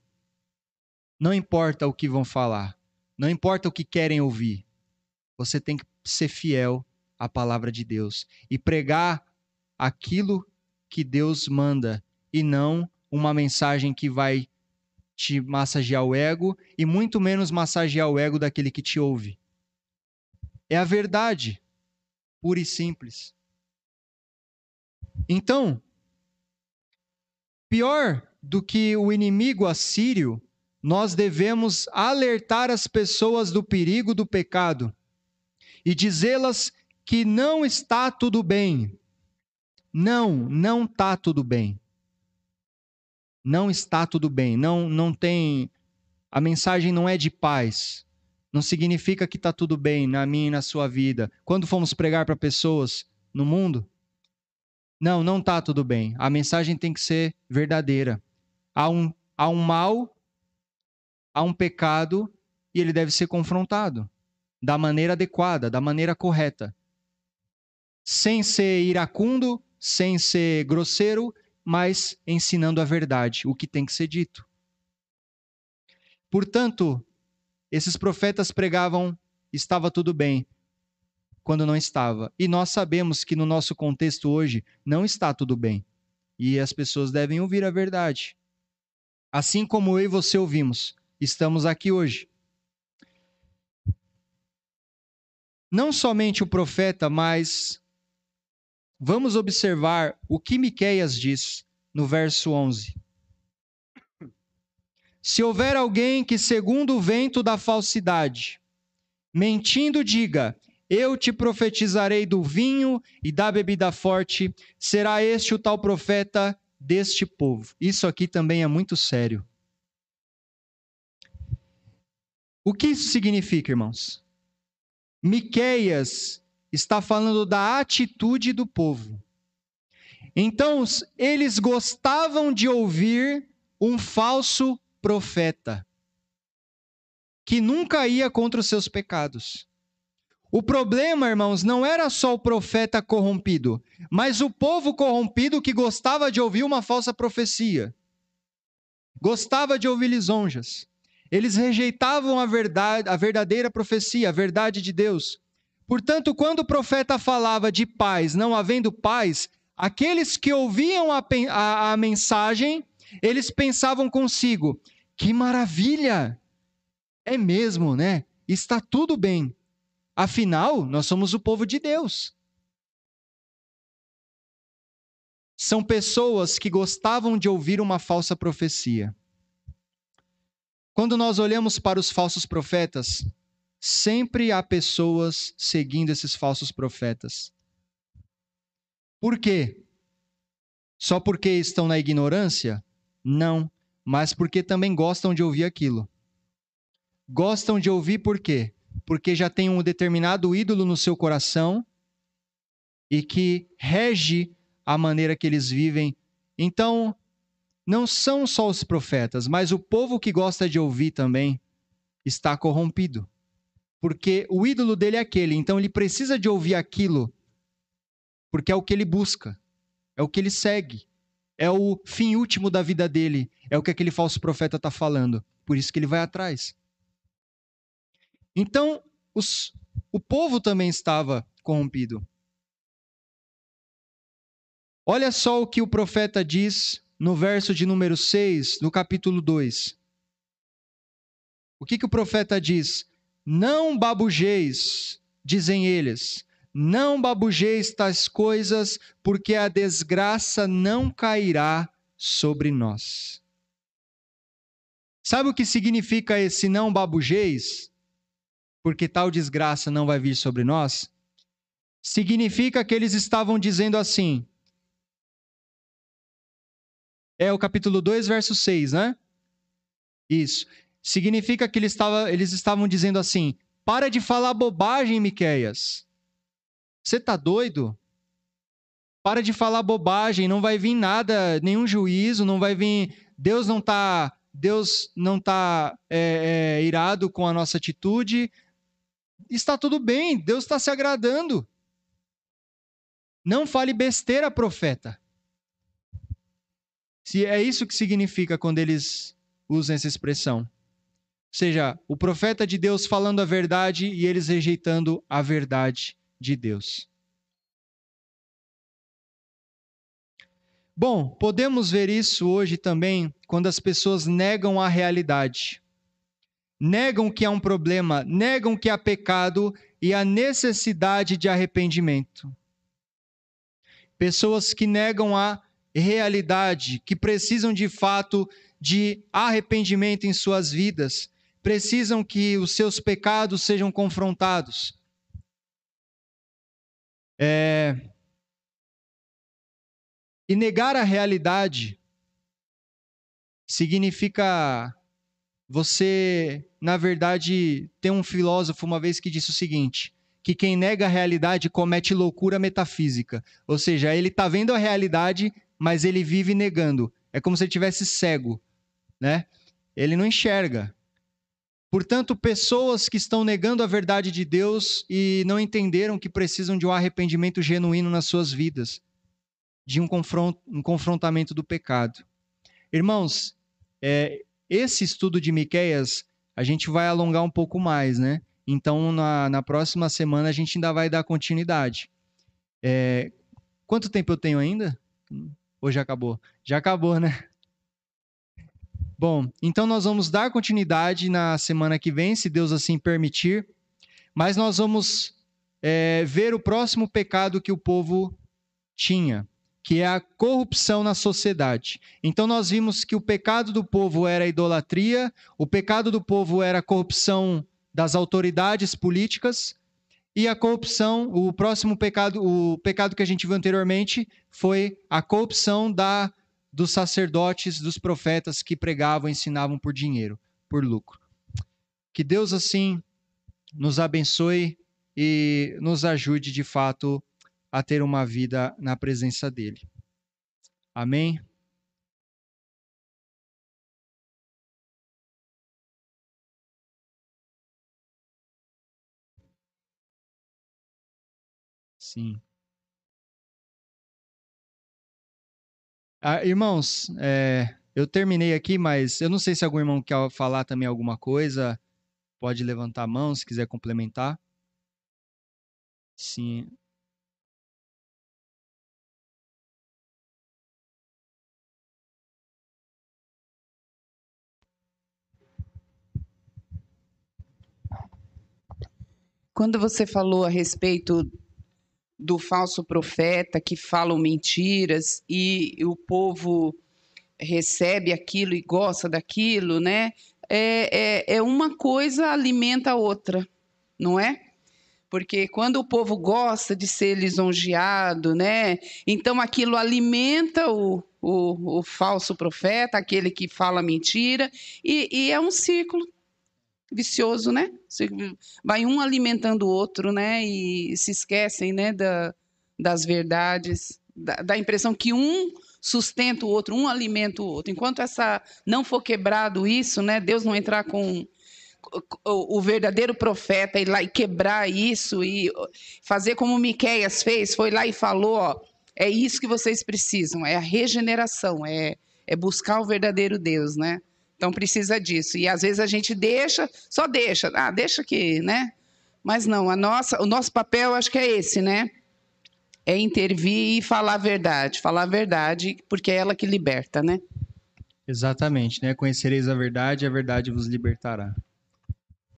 Speaker 1: não importa o que vão falar, não importa o que querem ouvir, você tem que ser fiel à palavra de Deus e pregar aquilo que Deus manda e não uma mensagem que vai te massagear o ego e muito menos massagear o ego daquele que te ouve. É a verdade, pura e simples. Então, pior do que o inimigo assírio, nós devemos alertar as pessoas do perigo do pecado e dizê-las que não está tudo bem, não, não está tudo bem. Não está tudo bem. Não, não tem. A mensagem não é de paz. Não significa que está tudo bem na minha e na sua vida. Quando fomos pregar para pessoas no mundo, não, não está tudo bem. A mensagem tem que ser verdadeira. Há um, há um mal, há um pecado e ele deve ser confrontado da maneira adequada, da maneira correta. Sem ser iracundo, sem ser grosseiro, mas ensinando a verdade, o que tem que ser dito. Portanto, esses profetas pregavam estava tudo bem, quando não estava. E nós sabemos que no nosso contexto hoje não está tudo bem. E as pessoas devem ouvir a verdade. Assim como eu e você ouvimos, estamos aqui hoje. Não somente o profeta, mas Vamos observar o que Miqueias diz no verso 11. Se houver alguém que, segundo o vento da falsidade, mentindo, diga: Eu te profetizarei do vinho e da bebida forte, será este o tal profeta deste povo. Isso aqui também é muito sério. O que isso significa, irmãos? Miqueias está falando da atitude do povo. Então, eles gostavam de ouvir um falso profeta que nunca ia contra os seus pecados. O problema, irmãos, não era só o profeta corrompido, mas o povo corrompido que gostava de ouvir uma falsa profecia. Gostava de ouvir lisonjas. Eles rejeitavam a verdade, a verdadeira profecia, a verdade de Deus. Portanto, quando o profeta falava de paz, não havendo paz, aqueles que ouviam a, a, a mensagem, eles pensavam consigo: que maravilha! É mesmo, né? Está tudo bem. Afinal, nós somos o povo de Deus. São pessoas que gostavam de ouvir uma falsa profecia. Quando nós olhamos para os falsos profetas, sempre há pessoas seguindo esses falsos profetas. Por quê? Só porque estão na ignorância? Não, mas porque também gostam de ouvir aquilo. Gostam de ouvir por quê? Porque já tem um determinado ídolo no seu coração e que rege a maneira que eles vivem. Então, não são só os profetas, mas o povo que gosta de ouvir também está corrompido. Porque o ídolo dele é aquele, então ele precisa de ouvir aquilo, porque é o que ele busca, é o que ele segue, é o fim último da vida dele, é o que aquele falso profeta está falando. Por isso que ele vai atrás. Então, os, o povo também estava corrompido. Olha só o que o profeta diz no verso de número 6, no capítulo 2. O que, que o profeta diz? Não babujeis, dizem eles, não babujeis tais coisas, porque a desgraça não cairá sobre nós. Sabe o que significa esse não babujeis? Porque tal desgraça não vai vir sobre nós? Significa que eles estavam dizendo assim, é o capítulo 2, verso 6, né? Isso. Significa que eles, estava, eles estavam dizendo assim: para de falar bobagem, Miqueias. Você tá doido? Para de falar bobagem, não vai vir nada, nenhum juízo, não vai vir. Deus não tá, Deus não tá é, é, irado com a nossa atitude. Está tudo bem, Deus está se agradando. Não fale besteira, profeta. Se é isso que significa quando eles usam essa expressão. Seja, o profeta de Deus falando a verdade e eles rejeitando a verdade de Deus. Bom, podemos ver isso hoje também quando as pessoas negam a realidade. Negam que há um problema, negam que há pecado e a necessidade de arrependimento. Pessoas que negam a realidade, que precisam de fato de arrependimento em suas vidas, precisam que os seus pecados sejam confrontados. É... E negar a realidade significa você, na verdade, tem um filósofo uma vez que disse o seguinte: que quem nega a realidade comete loucura metafísica. Ou seja, ele está vendo a realidade, mas ele vive negando. É como se ele tivesse cego, né? Ele não enxerga. Portanto, pessoas que estão negando a verdade de Deus e não entenderam que precisam de um arrependimento genuíno nas suas vidas, de um, um confrontamento do pecado. Irmãos, é, esse estudo de Miqueias a gente vai alongar um pouco mais, né? Então, na, na próxima semana, a gente ainda vai dar continuidade. É, quanto tempo eu tenho ainda? Ou já acabou? Já acabou, né? Bom, então nós vamos dar continuidade na semana que vem, se Deus assim permitir. Mas nós vamos é, ver o próximo pecado que o povo tinha, que é a corrupção na sociedade. Então nós vimos que o pecado do povo era a idolatria, o pecado do povo era a corrupção das autoridades políticas, e a corrupção, o próximo pecado, o pecado que a gente viu anteriormente foi a corrupção da dos sacerdotes, dos profetas que pregavam, ensinavam por dinheiro, por lucro. Que Deus assim nos abençoe e nos ajude de fato a ter uma vida na presença dele. Amém. Sim. Ah, irmãos, é, eu terminei aqui, mas eu não sei se algum irmão quer falar também alguma coisa. Pode levantar a mão se quiser complementar. Sim.
Speaker 4: Quando você falou a respeito do falso profeta que falam mentiras e o povo recebe aquilo e gosta daquilo, né? É, é, é uma coisa alimenta a outra, não é? Porque quando o povo gosta de ser lisonjeado, né? Então aquilo alimenta o, o, o falso profeta, aquele que fala mentira, e, e é um ciclo vicioso, né? Vai um alimentando o outro, né? E se esquecem, né, da, das verdades. Dá, dá a impressão que um sustenta o outro, um alimenta o outro. Enquanto essa não for quebrado isso, né, Deus não entrar com o, o verdadeiro profeta ir lá e quebrar isso e fazer como Miqueias fez, foi lá e falou, ó, é isso que vocês precisam, é a regeneração, é, é buscar o verdadeiro Deus, né? Então precisa disso. E às vezes a gente deixa, só deixa, ah, deixa que, né? Mas não, a nossa, o nosso papel acho que é esse, né? É intervir e falar a verdade, falar a verdade, porque é ela que liberta, né?
Speaker 1: Exatamente, né? Conhecereis a verdade a verdade vos libertará.